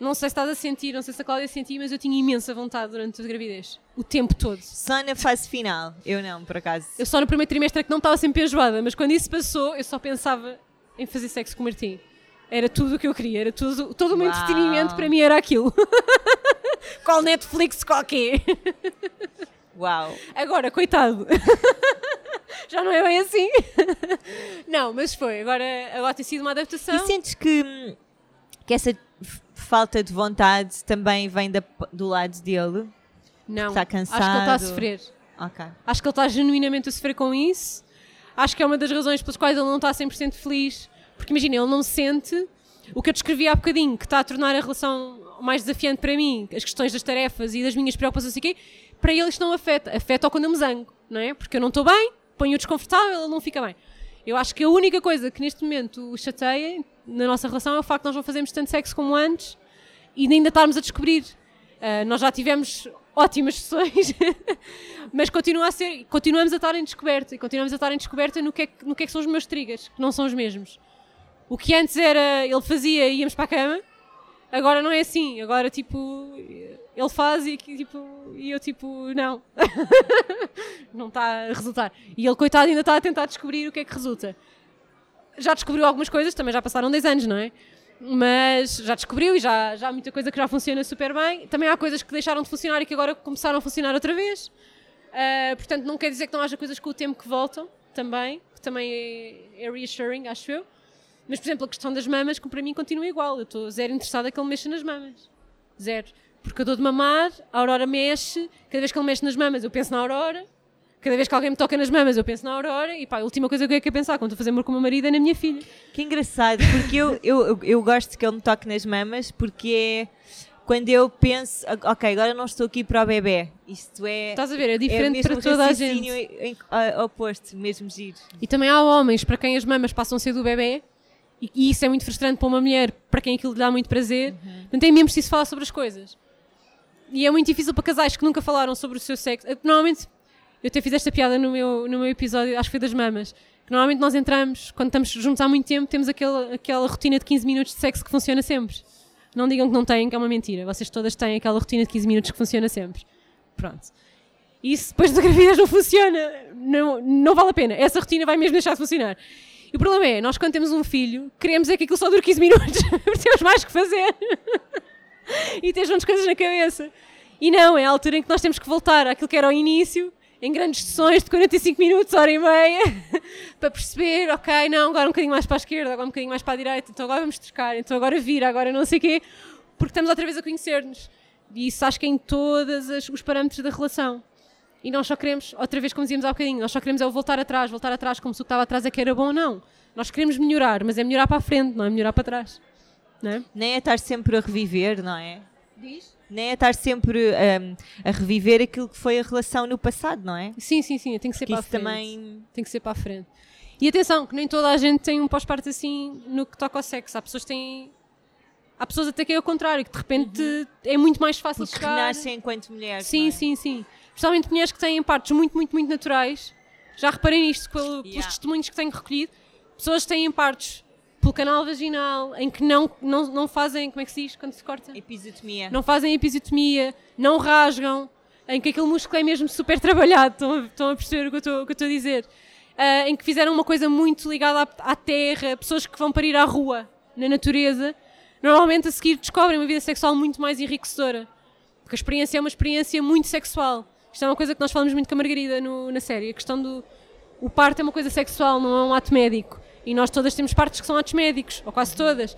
não sei se estás a sentir, não sei se a Cláudia sentiu, mas eu tinha imensa vontade durante a gravidez. O tempo todo. Só na fase final. Eu não, por acaso. Eu só no primeiro trimestre é que não estava sempre enjoada, mas quando isso passou, eu só pensava em fazer sexo com o Martim. Era tudo o que eu queria, era tudo, todo o meu Uau. entretenimento para mim era aquilo. Qual Netflix, qual quê? Uau. Agora, coitado. Já não é bem assim. Não, mas foi. Agora, agora tem sido uma adaptação. E sentes que, hum, que essa falta de vontade também vem da- do lado dele? Não, Está acho que ele está a cansado? sofrer. Ok. Acho que ele está genuinamente a sofrer com isso. Acho que é uma das razões pelas quais ele não está 100% feliz. Porque imagina, ele não sente o que eu descrevi há bocadinho, que está a tornar a relação mais desafiante para mim, as questões das tarefas e das minhas preocupações, quê, para ele isto não afeta. Afeta quando eu me zango, não é? Porque eu não estou bem, ponho-o desconfortável, ele não fica bem. Eu acho que a única coisa que neste momento o chateia na nossa relação é o facto de nós não fazermos tanto sexo como antes e ainda estarmos a descobrir. Ah, nós já tivemos ótimas sessões, mas continua a ser, continuamos a estar em descoberta e continuamos a estar em descoberta no que, é, no que é que são os meus triggers, que não são os mesmos. O que antes era ele fazia e íamos para a cama, agora não é assim. Agora, tipo, ele faz e, tipo, e eu, tipo, não. não está a resultar. E ele, coitado, ainda está a tentar descobrir o que é que resulta. Já descobriu algumas coisas, também já passaram 10 anos, não é? Mas já descobriu e já, já há muita coisa que já funciona super bem. Também há coisas que deixaram de funcionar e que agora começaram a funcionar outra vez. Ah, portanto, não quer dizer que não haja coisas com o tempo que voltam, também, que também é, é reassuring, acho eu. Mas, por exemplo, a questão das mamas, que para mim continua igual. Eu estou zero interessada que ele mexa nas mamas. Zero. Porque eu dou de mamar, a Aurora mexe, cada vez que ele mexe nas mamas eu penso na Aurora, cada vez que alguém me toca nas mamas eu penso na Aurora, e pá, a última coisa que eu quero pensar quando estou a fazer amor com o meu marido é na minha filha. Que engraçado, porque eu, eu, eu, gosto que ele me toque nas mamas, porque é quando eu penso, "Ah, ok, agora não estou aqui para o bebê. Isto é. Estás a ver? É é diferente mesmo para toda a gente. em- em- oposto, mesmo giro. E também há homens para quem as mamas passam a ser do bebê, e, e isso é muito frustrante para uma mulher, para quem aquilo lhe dá muito prazer. Portanto, é mesmo preciso falar sobre as coisas. E é muito difícil para casais que nunca falaram sobre o seu sexo. Normalmente, eu até fiz esta piada no meu, no meu episódio, acho que foi das mamas. Que normalmente nós entramos, quando estamos juntos há muito tempo, temos aquela, aquela rotina de 15 minutos de sexo que funciona sempre. Não digam que não têm, que é uma mentira. Vocês todas têm aquela rotina de 15 minutos que funciona sempre. Pronto. Isso depois da gravidez não funciona. Não, não vale a pena. Essa rotina vai mesmo deixar de funcionar. E o problema é, nós quando temos um filho, queremos é que aquilo só dure 15 minutos, porque temos mais que fazer. e tens muitas coisas na cabeça. E não, é a altura em que nós temos que voltar àquilo que era o início, em grandes sessões de 45 minutos, hora e meia, para perceber, ok, não, agora um bocadinho mais para a esquerda, agora um bocadinho mais para a direita, então agora vamos trocar, então agora vira, agora não sei o quê, porque estamos outra vez a conhecer-nos. E isso acho que é em todos os parâmetros da relação. E nós só queremos, outra vez como dizíamos há bocadinho, nós só queremos é o voltar atrás, voltar atrás como se o que estava atrás é que era bom, não. Nós queremos melhorar, mas é melhorar para a frente, não é melhorar para trás. Não é? Nem é estar sempre a reviver, não é? Nem é estar sempre hum, a reviver aquilo que foi a relação no passado, não é? Sim, sim, sim, tem que ser Que para a frente. também. Tem que ser para a frente. E atenção, que nem toda a gente tem um pós-parto assim no que toca ao sexo. Há pessoas que têm. Há pessoas até que é o contrário, que de repente é muito mais fácil Porque chegar. renascem enquanto mulheres. Sim, é? sim, sim. Especialmente mulheres que têm partos muito, muito, muito naturais. Já reparei nisto pelo- pelos Yeah. testemunhos que tenho recolhido. Pessoas que têm partos pelo canal vaginal, em que não, não, não fazem, como é que se diz quando se corta? Episiotomia. Não fazem episiotomia, não rasgam, em que aquele músculo é mesmo super trabalhado. Estão a, estão a perceber o que eu estou, o que eu estou a dizer? Ah, em que fizeram uma coisa muito ligada à, à terra, pessoas que vão parir à rua, na natureza, normalmente a seguir descobrem uma vida sexual muito mais enriquecedora. Porque a experiência é uma experiência muito sexual. Isto é uma coisa que nós falamos muito com a Margarida no- na série. A questão do. O parto é uma coisa sexual, não é um ato médico. E nós todas temos partos que são atos médicos, ou quase todas.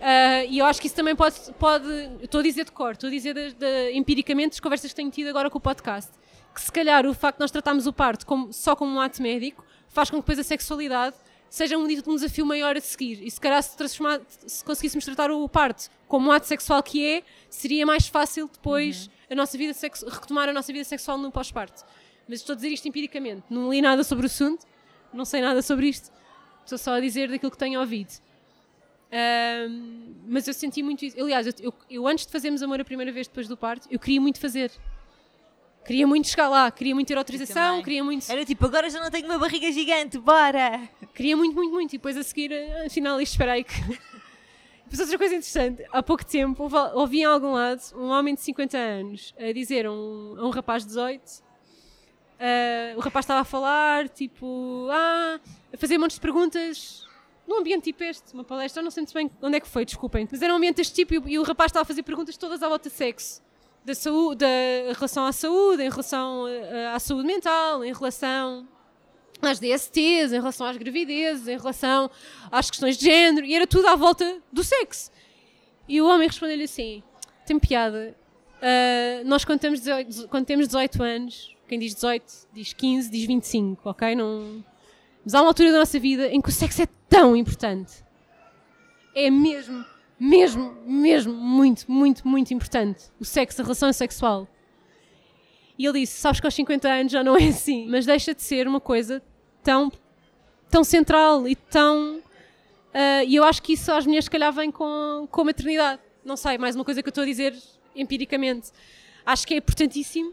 Ah, e eu acho que isso também pode. pode estou a dizer de cor, estou a dizer de- de- empiricamente das conversas que tenho tido agora com o podcast. Que se calhar o facto de nós tratarmos o parto como- só como um ato médico faz com que depois a sexualidade seja um, um desafio maior a seguir. E se calhar se, se conseguíssemos tratar o parto como um ato sexual que é, seria mais fácil depois a nossa vida sexu- retomar a nossa vida sexual no pós-parto. Mas estou a dizer isto empiricamente. Não li nada sobre o assunto, não sei nada sobre isto. Estou só a dizer daquilo que tenho ouvido. Ahm, mas eu senti muito isso. Aliás, eu, eu- eu antes de fazermos amor a primeira vez depois do parto, eu queria muito fazer. Queria muito chegar lá, queria muito ter autorização, queria muito. Era tipo, agora já não tenho uma barriga gigante, bora! Queria muito, muito, muito. E depois a seguir, afinal, isto espera aí que. Depois outra coisa interessante, há pouco tempo ouvi- em algum lado um homem de 50 anos a dizer a um, a um rapaz de 18. eh, o rapaz estava a falar, tipo, ah, a fazer montes de perguntas num ambiente tipo este, uma palestra, eu não sei muito bem onde é que foi, desculpem. Mas era um ambiente deste tipo e, e o rapaz estava a fazer perguntas todas à volta de sexo. Da saúde, da em relação à saúde, em relação eh, à saúde mental, em relação às DSTs, em relação às gravidezes, em relação às questões de género, e era tudo à volta do sexo. E o homem respondeu-lhe assim: tem piada. ah, nós, quando temos, 18, quando temos 18 anos, quem diz 18 diz 15, diz 25, ok? Não... Mas há uma altura da nossa vida em que o sexo é tão importante. É mesmo, mesmo, mesmo muito, muito, muito importante. O sexo, a relação sexual. E ele disse: Sabes que aos 50 anos já não é assim, mas deixa de ser uma coisa tão, tão central e tão. ah, e eu acho que isso às mulheres, se calhar, vem com, com a maternidade. Não sei, mais uma coisa que eu estou a dizer empiricamente. Acho que é importantíssimo.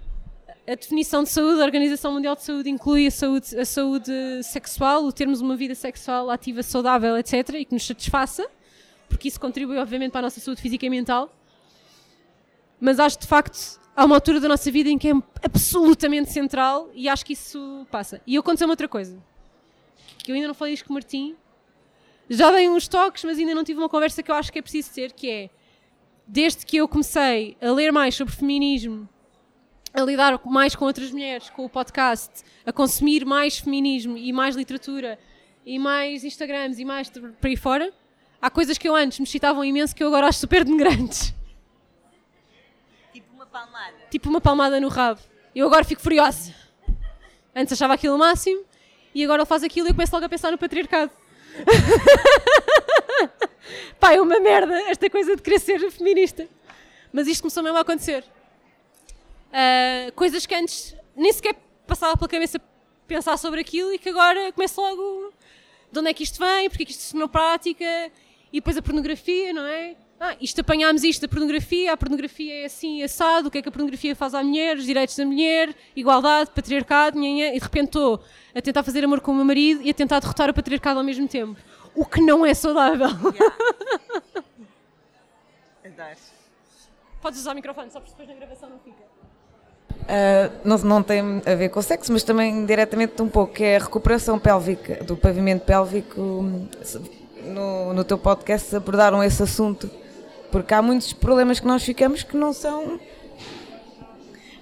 A definição de saúde, a Organização Mundial de Saúde inclui a saúde, a saúde sexual, o termos uma vida sexual ativa, saudável, etc., e que nos satisfaça, porque isso contribui, obviamente, para a nossa saúde física e mental mas acho de facto há uma altura da nossa vida em que é absolutamente central e acho que isso passa. E aconteceu-me outra coisa, que eu ainda não falei isto com o Martim, já dei uns toques, mas ainda não tive uma conversa que eu acho que é preciso ter, que é, desde que eu comecei a ler mais sobre feminismo, a lidar mais com outras mulheres, com o podcast, a consumir mais feminismo e mais literatura e mais Instagrams e mais por aí fora, há coisas que eu antes me excitavam imenso que eu agora acho super denigrantes. Palmada. tipo uma palmada no rabo. Eu agora fico furiosa. Antes achava aquilo o máximo e agora ele faz aquilo e eu começo logo a pensar no patriarcado. Pá, é uma merda esta coisa de querer ser feminista. Mas isto começou mesmo a acontecer. Ah, coisas que antes nem sequer passava pela cabeça pensar sobre aquilo e que agora começo logo de onde é que isto vem, porque é que isto se tornou prática e depois a pornografia, não é? Ah, isto apanhámos isto da pornografia, a pornografia é assim, assado, o que é que a pornografia faz à mulher, os direitos da mulher, igualdade, patriarcado, nhanhã, e de repente estou a tentar fazer amor com o meu marido e a tentar derrotar o patriarcado ao mesmo tempo. O que não é saudável. Podes usar o microfone, só porque depois na gravação não fica. Uh, não, não tem a ver com sexo, mas também diretamente um pouco, que é a recuperação pélvica, do pavimento pélvico. No, no teu podcast abordaram esse assunto, porque há muitos problemas que nós ficamos que não são,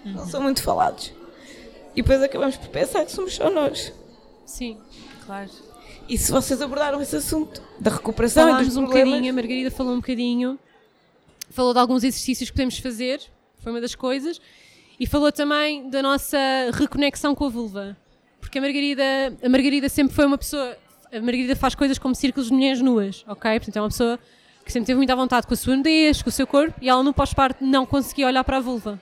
não são muito falados. E depois acabamos por pensar que somos só nós. Sim, claro. E se vocês abordaram esse assunto da recuperação e Falámos dos um bocadinho, a Margarida falou um bocadinho, falou de alguns exercícios que podemos fazer, foi uma das coisas, e falou também da nossa reconexão com a vulva. Porque a Margarida, a Margarida sempre foi uma pessoa, a Margarida faz coisas como círculos de mulheres nuas, ok? Portanto, é uma pessoa que sempre teve muita vontade com a sua nudez, com o seu corpo, e ela no pós-parto não conseguia olhar para a vulva.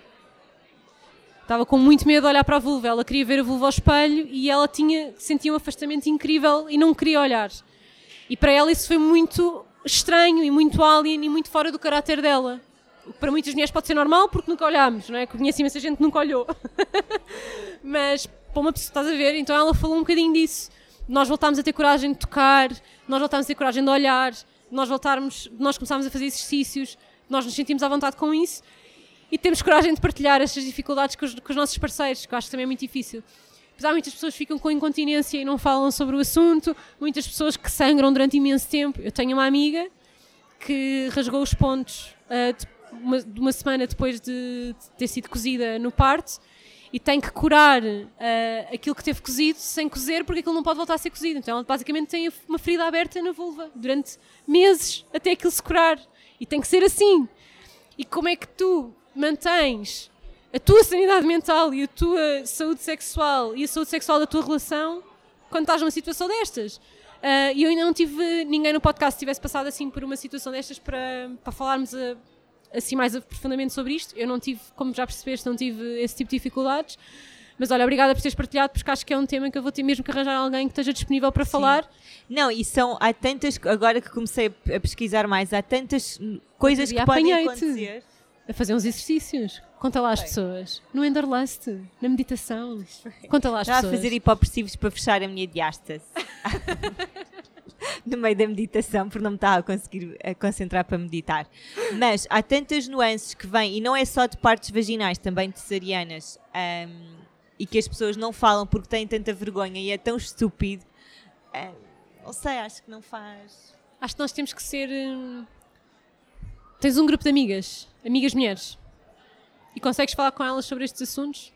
Estava com muito medo de olhar para a vulva, ela queria ver a vulva ao espelho e ela tinha, sentia um afastamento incrível e não queria olhar. E para ela isso foi muito estranho e muito alien e muito fora do caráter dela. O que para muitas mulheres pode ser normal porque nunca olhámos, não é? Conheço imensa gente que nunca olhou. Mas para uma pessoa, estás a ver? Então ela falou um bocadinho disso. Nós voltámos a ter coragem de tocar, nós voltámos a ter coragem de olhar, nós voltarmos, nós começámos a fazer exercícios, nós nos sentimos à vontade com isso e temos coragem de partilhar estas dificuldades com os, com os nossos parceiros, que eu acho que também é muito difícil. Apesar de muitas pessoas ficam com incontinência e não falam sobre o assunto, muitas pessoas que sangram durante imenso tempo. Eu tenho uma amiga que rasgou os pontos uh, de, uma, uma, semana depois de, de, ter sido cozida no parto e tem que curar uh, aquilo que teve cozido sem cozer porque aquilo não pode voltar a ser cozido. Então ela basicamente tem uma ferida aberta na vulva durante meses até aquilo se curar. E tem que ser assim. E como é que tu mantens a tua sanidade mental e a tua saúde sexual e a saúde sexual da tua relação quando estás numa situação destas? Uh, e eu ainda não tive ninguém no podcast que tivesse passado assim por uma situação destas para, para falarmos a, assim mais profundamente sobre isto. Eu não tive, como já percebeste, não tive esse tipo de dificuldades. Mas olha, obrigada por teres partilhado, porque acho que é um tema que eu vou ter mesmo que arranjar alguém que esteja disponível para Sim. falar. Não, e são, há tantas, agora que comecei a pesquisar mais, há tantas coisas que podem acontecer. A fazer uns exercícios. Conta lá às pessoas. No Enderlust, na meditação. Conta lá às Já pessoas. a fazer hipopressivos para fechar a minha diástase. no meio da meditação, porque não me estava a conseguir a concentrar para meditar. Mas há tantas nuances que vêm, e não é só de partes vaginais, também de cesarianas, um, e que as pessoas não falam porque têm tanta vergonha e é tão estúpido. Um, não sei, acho que não faz. Acho que nós temos que ser. Hum, tens um grupo de amigas, amigas mulheres, e consegues falar com elas sobre estes assuntos?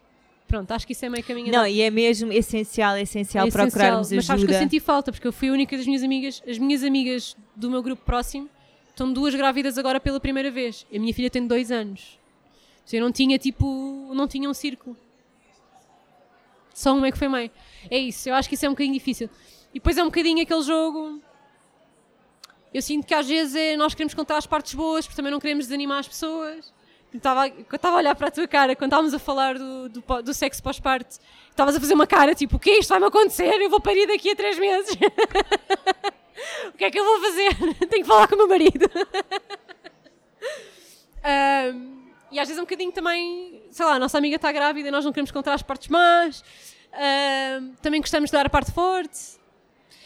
Pronto, acho que isso é meio caminho Não, e é mesmo essencial, é essencial é procurarmos essencial. Mas sabes que eu senti falta, porque eu fui a única das minhas amigas, as minhas amigas do meu grupo próximo, estão duas grávidas agora pela primeira vez. A minha filha tem dois anos. Eu não tinha, tipo, não tinha um círculo. Só uma é que foi mãe. É isso, eu acho que isso é um bocadinho difícil. E depois é um bocadinho aquele jogo... Eu sinto que às vezes é, nós queremos contar as partes boas, porque também não queremos desanimar as pessoas estava, estava a olhar para a tua cara quando estávamos a falar do, do, do sexo pós-parto, estavas a fazer uma cara tipo: o que é isto? Vai-me acontecer? Eu vou parir daqui a três meses. o que é que eu vou fazer? Tenho que falar com o meu marido. um, e às vezes é um bocadinho também, sei lá, a nossa amiga está grávida nós não queremos contar as partes más. Também gostamos de dar a parte forte.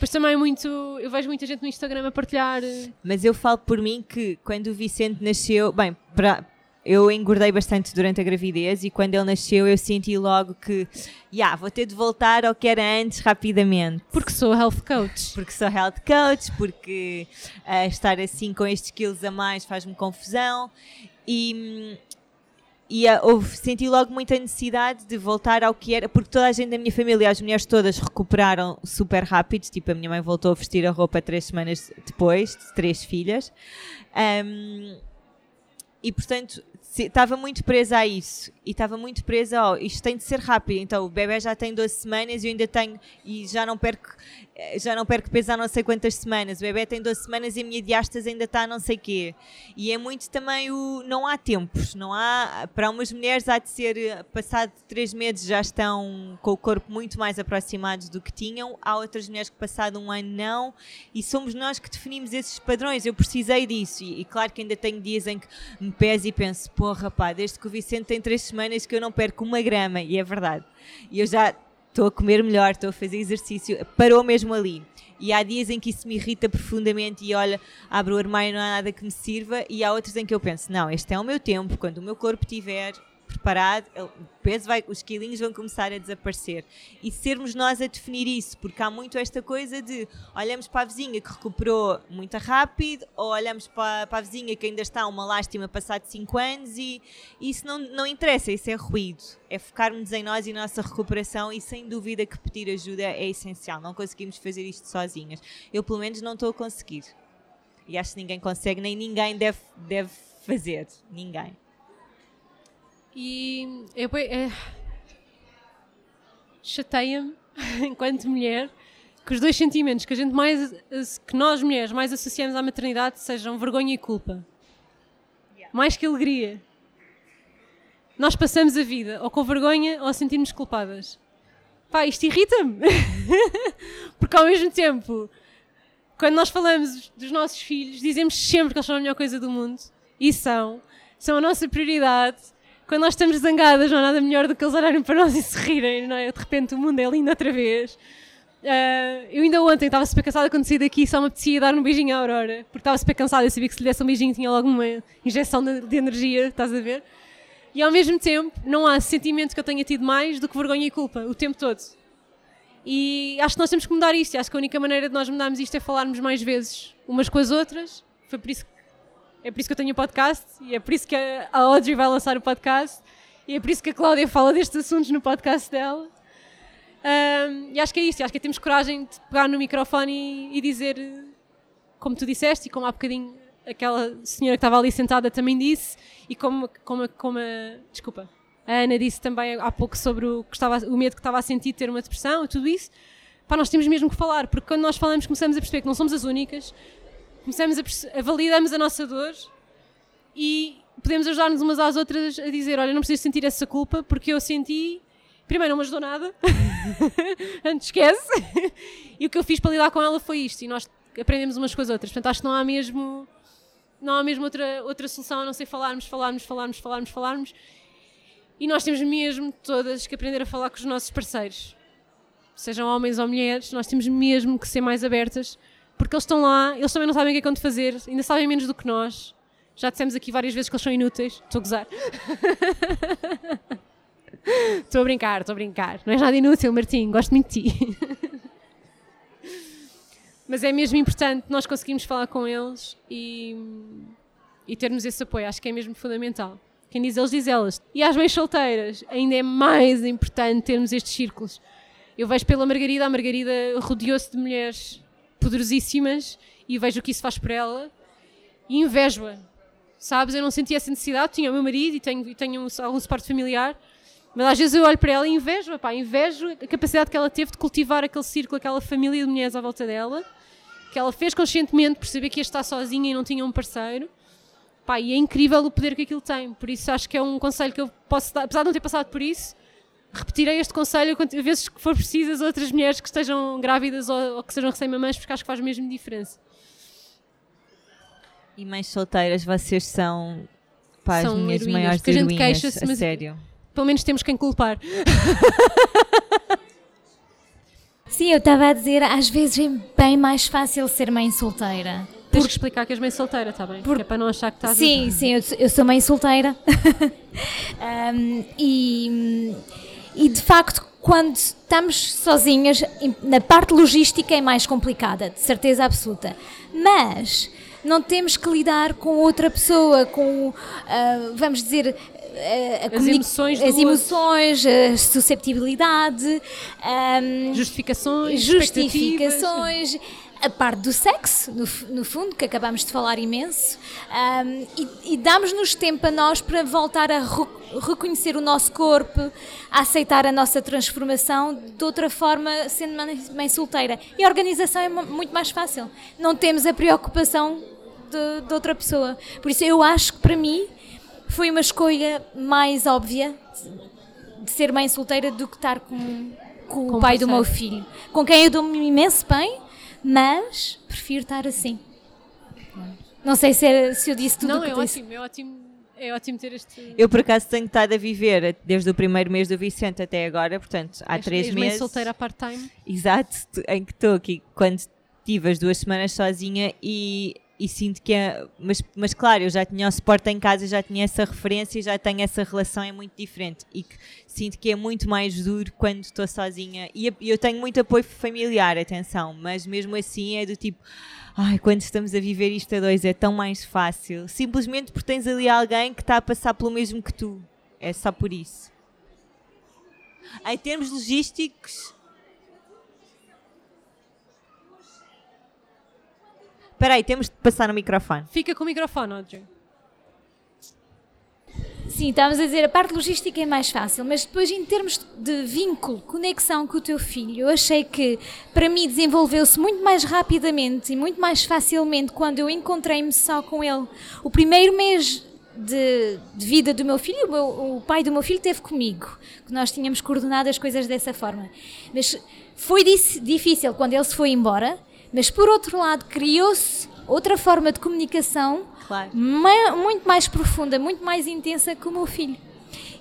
Depois também muito, eu vejo muita gente no Instagram a partilhar. Eh, Mas eu falo por mim que quando o Vicente nasceu, bem, para, eu engordei bastante durante a gravidez e quando ele nasceu eu senti logo que yeah, vou ter de voltar ao que era antes rapidamente. Porque sou health coach. Porque sou health coach, porque uh, estar assim com estes quilos a mais faz-me confusão e, e uh, houve, senti logo muita necessidade de voltar ao que era, porque toda a gente da minha família, as mulheres todas recuperaram super rápido, tipo a minha mãe voltou a vestir a roupa três semanas depois, de três filhas. Um, e portanto estava muito presa a isso. E estava muito presa, ó, isto tem de ser rápido, então o bebê já tem 12 semanas e eu ainda tenho, e já não perco, já não perco peso há não sei quantas semanas, o bebê tem 12 semanas e a minha diástase ainda está a não sei quê. E é muito também o, não há tempos, não há, para umas mulheres há de ser, eh, passado 3 meses já estão com o corpo muito mais aproximados do que tinham, há outras mulheres que passado um ano não, e somos nós que definimos esses padrões, eu precisei disso, e, e claro que ainda tenho dias em que me peso e penso, porra pá, desde que o Vicente tem 3 semanas que eu não perco uma grama, e é verdade. E eu já estou a comer melhor, estou a fazer exercício, parou mesmo ali. E há dias em que isso me irrita profundamente e olha, abro o armário, não há nada que me sirva, e há outros em que eu penso, não, este é o meu tempo, quando o meu corpo tiver preparado, o peso vai, os quilinhos vão começar a desaparecer. E sermos nós a definir isso, porque há muito esta coisa de olhamos para a vizinha que recuperou muito rápido, ou olhamos para, para a vizinha que ainda está uma lástima passado 5 anos, e isso não, não interessa, isso é ruído. É focarmos em nós e nossa recuperação, e sem dúvida que pedir ajuda é essencial. Não conseguimos fazer isto sozinhas. Eu, pelo menos, não estou a conseguir. E acho que ninguém consegue, nem ninguém deve, deve fazer. Ninguém. E eu, é, chateia-me, enquanto mulher, que os dois sentimentos que a gente mais, que nós mulheres mais associamos à maternidade sejam vergonha e culpa. Mais que alegria. Nós passamos a vida ou com vergonha ou a sentirmos culpadas. Pá, isto irrita-me. Porque ao mesmo tempo, quando nós falamos dos nossos filhos, dizemos sempre que eles são a melhor coisa do mundo. E são. São a nossa prioridade quando nós estamos zangadas, não há nada melhor do que eles olharem para nós e se rirem, não é? De repente o mundo é lindo outra vez. Uh, eu ainda ontem estava super cansada quando saí daqui só me apetecia dar um beijinho à Aurora, porque estava super cansada, eu sabia que se lhe desse um beijinho tinha logo uma injeção de, de energia, estás a ver? E ao mesmo tempo, não há sentimento que eu tenha tido mais do que vergonha e culpa, o tempo todo. E acho que nós temos que mudar isto. Acho que a única maneira de nós mudarmos isto é falarmos mais vezes umas com as outras. Foi por isso é por isso que eu tenho o podcast e é por isso que a Audrey vai lançar o podcast e é por isso que a Cláudia fala destes assuntos no podcast dela. Um, e acho que é isso, acho que é temos coragem de pegar no microfone e, e, dizer, como tu disseste, e como há bocadinho aquela senhora que estava ali sentada também disse, e como, como, como a, desculpa, a Ana disse também há pouco sobre o, que estava, o medo que estava a sentir de ter uma depressão e tudo isso, pá, nós temos mesmo que falar, porque quando nós falamos começamos a perceber que não somos as únicas, começamos a, a validamos a nossa dor e podemos ajudar-nos umas às outras a dizer, olha, não preciso sentir essa culpa porque eu senti primeiro não me ajudou nada, antes esquece. e o que eu fiz para lidar com ela foi isto, e nós aprendemos umas com as outras. Portanto, acho que não há mesmo, não há mesmo outra, outra solução a não ser falarmos, falarmos, falarmos, falarmos, falarmos. E nós temos mesmo todas que aprender a falar com os nossos parceiros, sejam homens ou mulheres, nós temos mesmo que ser mais abertas, porque eles estão lá, eles também não sabem o que é que vão fazer, ainda sabem menos do que nós. Já dissemos aqui várias vezes que eles são inúteis, estou a gozar. Estou a brincar, estou a brincar. Não és nada inútil, Martim, gosto muito de ti. Mas é mesmo importante nós conseguirmos falar com eles e, e termos esse apoio. Acho que é mesmo fundamental. Quem diz eles, diz elas. E às mães solteiras, ainda é mais importante termos estes círculos. Eu vejo pela Margarida, a Margarida rodeou-se de mulheres poderosíssimas e vejo o que isso faz por ela e invejo-a. Sabes, eu não sentia essa necessidade, tinha o meu marido e tenho, e tenho algum suporte familiar, mas às vezes eu olho para ela e invejo, pá, invejo a capacidade que ela teve de cultivar aquele círculo, aquela família de mulheres à volta dela, que ela fez conscientemente perceber que ia estar sozinha e não tinha um parceiro. Pá, e é incrível o poder que aquilo tem. Por isso acho que é um conselho que eu posso dar, apesar de não ter passado por isso, repetirei este conselho quantas vezes que for preciso as outras mulheres que estejam grávidas ou, ou que sejam recém-mamães, porque acho que faz mesmo diferença. E mães solteiras, vocês são pá, são as minhas heroínas, maiores heroínas, a sério pelo menos temos quem culpar. Sim, eu estava a dizer, às vezes é bem mais fácil ser mãe solteira. Tens que explicar que és mãe solteira, está bem? Porque é para não achar que estás. Sim, a... sim, eu, eu, sou mãe solteira. um, e, e de facto, quando estamos sozinhas, na parte logística é mais complicada, de certeza absoluta. Mas não temos que lidar com outra pessoa, com, uh, vamos dizer, a, as emoções, as emoções, a susceptibilidade, um, justificações, justificações a parte do sexo, no, no, fundo, que acabamos de falar imenso, um, e, e damos-nos tempo a nós para voltar a re reconhecer o nosso corpo, a aceitar a nossa transformação de outra forma, sendo mãe, mãe solteira. E a organização é muito mais fácil. Não temos a preocupação de, de outra pessoa. Por isso, eu acho que para mim foi uma escolha mais óbvia de ser mãe solteira do que estar com, com, com o pai do meu filho, com quem eu dou-me imenso bem, mas prefiro estar assim. Não sei se, é, se eu disse tudo Não, o que é disse. ótimo, é ótimo. É ótimo ter este. Eu, por acaso, tenho estado a viver desde o primeiro mês do Vicente até agora, portanto, há és, três meses. solteira part-time. Exato, em que estou aqui. Quando tive as duas semanas sozinha e e sinto que é. Mas, mas claro, eu já tinha o suporte em casa, já tinha essa referência, já tenho essa relação, é muito diferente. E que sinto que é muito mais duro quando estou sozinha. E eu tenho muito apoio familiar, atenção, mas mesmo assim é do tipo. Ai, quando estamos a viver isto a dois é tão mais fácil. Simplesmente porque tens ali alguém que está a passar pelo mesmo que tu. É só por isso. Em termos logísticos, Espera aí, temos de passar no microfone. Fica com o microfone, Audrey. Sim, estávamos a dizer, a parte logística é mais fácil, mas depois em termos de vínculo, conexão com o teu filho, eu achei que para mim desenvolveu-se muito mais rapidamente e muito mais facilmente quando eu encontrei-me só com ele. O primeiro mês de, de, vida do meu filho, o, meu, o, pai do meu filho teve comigo, que nós tínhamos coordenado as coisas dessa forma. Mas foi difícil quando ele se foi embora, mas por outro lado, criou-se outra forma de comunicação claro. muito mais profunda, muito mais intensa com o meu filho.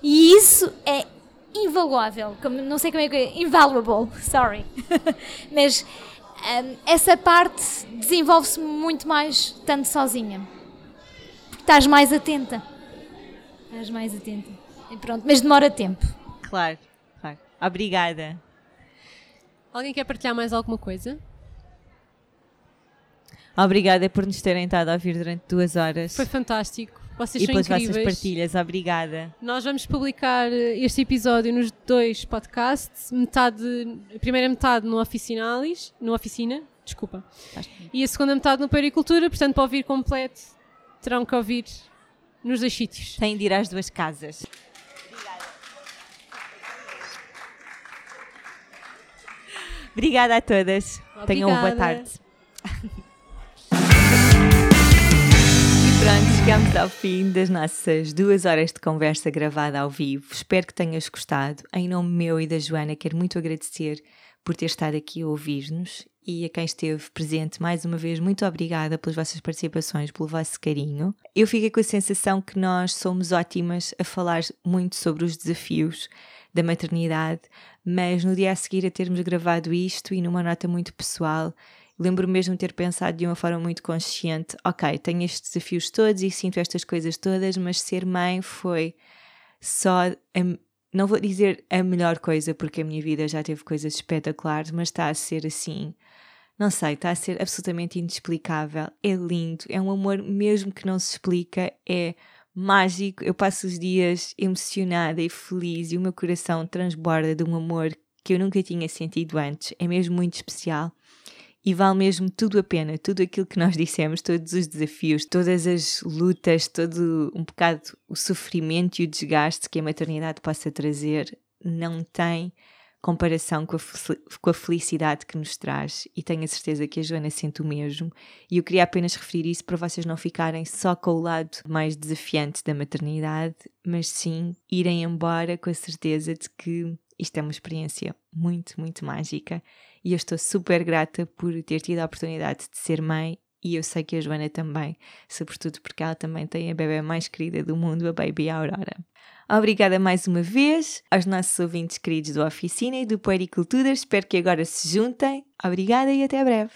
E isso é invaluável, como, não sei como é que é, invaluable, sorry. mas um, essa parte desenvolve-se muito mais estando sozinha. Porque estás mais atenta. Estás mais atenta. E pronto, mas demora tempo. Claro, claro. Obrigada. Alguém quer partilhar mais alguma coisa? Obrigada por nos terem estado a ouvir durante duas horas. Foi fantástico. Vocês e são pelas incríveis. vossas partilhas. Obrigada. Nós vamos publicar eh, este episódio nos dois podcasts, metade, a primeira metade no Oficinalis, no Oficina, desculpa, e a segunda metade no Pericultura, portanto para ouvir completo terão que ouvir nos dois sítios. Têm de ir às duas casas. Obrigada a todas. Tenham uma boa Obrigada. tarde. Pronto, chegamos ao fim das nossas duas horas de conversa gravada ao vivo. Espero que tenhas gostado. Em nome meu e da Joana, quero muito agradecer por ter estado aqui a ouvir-nos e a quem esteve presente mais uma vez, muito obrigada pelas vossas participações, pelo vosso carinho. Eu fiquei com a sensação que nós somos ótimas a falar muito sobre os desafios da maternidade, mas no dia a seguir a termos gravado isto e numa nota muito pessoal, lembro mesmo ter pensado de uma forma muito consciente: ok, tenho estes desafios todos e sinto estas coisas todas, mas ser mãe foi só. a- não vou dizer a melhor coisa, porque a minha vida já teve coisas espetaculares, mas está a ser assim. Não sei, está a ser absolutamente inexplicável. É lindo, é um amor mesmo que não se explica, é mágico. Eu passo os dias emocionada e feliz e o meu coração transborda de um amor que eu nunca tinha sentido antes. É mesmo muito especial e vale mesmo tudo a pena, tudo aquilo que nós dissemos, todos os desafios, todas as lutas, todo um bocado o sofrimento e o desgaste que a maternidade possa trazer, não tem comparação com a, com a felicidade que nos traz. E tenho a certeza que a Joana sente o mesmo. E eu queria apenas referir isso para vocês não ficarem só com o lado mais desafiante da maternidade, mas sim irem embora com a certeza de que isto é uma experiência muito, muito mágica e eu estou super grata por ter tido a oportunidade de ser mãe e eu sei que a Joana também, sobretudo porque ela também tem a bebê mais querida do mundo, a Baby Aurora. Obrigada mais uma vez aos nossos ouvintes queridos do Oficina e do Puericultura. Espero que agora se juntem. Obrigada e até breve.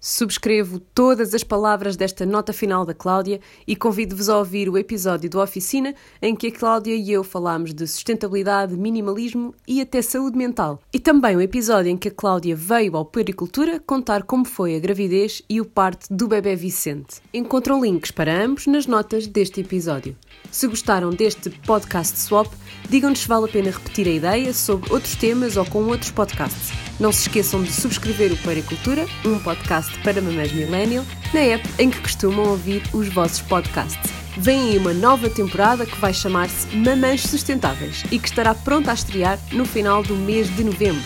Subscrevo todas as palavras desta nota final da Cláudia e convido-vos a ouvir o episódio do Oficina em que a Cláudia e eu falámos de sustentabilidade, minimalismo e até saúde mental. E também o episódio em que a Cláudia veio ao Puericultura contar como foi a gravidez e o parto do bebê Vicente. Encontram links para ambos nas notas deste episódio. Se gostaram deste podcast swap, digam-nos se vale a pena repetir a ideia sobre outros temas ou com outros podcasts. Não se esqueçam de subscrever o Pericultura, um podcast para mamães millennial, na app em que costumam ouvir os vossos podcasts. Vem aí uma nova temporada que vai chamar-se Mamães Sustentáveis e que estará pronta a estrear no final do mês de novembro.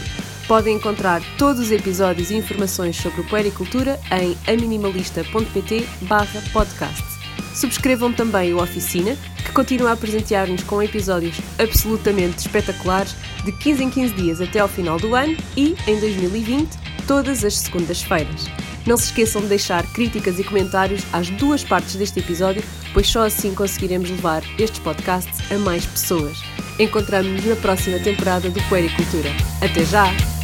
Podem encontrar todos os episódios e informações sobre o Puericultura em aminimalista.pt barra podcast. Subscrevam também o Oficina, que continua a presentear-nos com episódios absolutamente espetaculares de 15 em 15 dias até ao final do ano e, em 2020, todas as segundas-feiras. Não se esqueçam de deixar críticas e comentários às duas partes deste episódio, pois só assim conseguiremos levar estes podcasts a mais pessoas. Encontramos-nos na próxima temporada do Puericultura. Até já!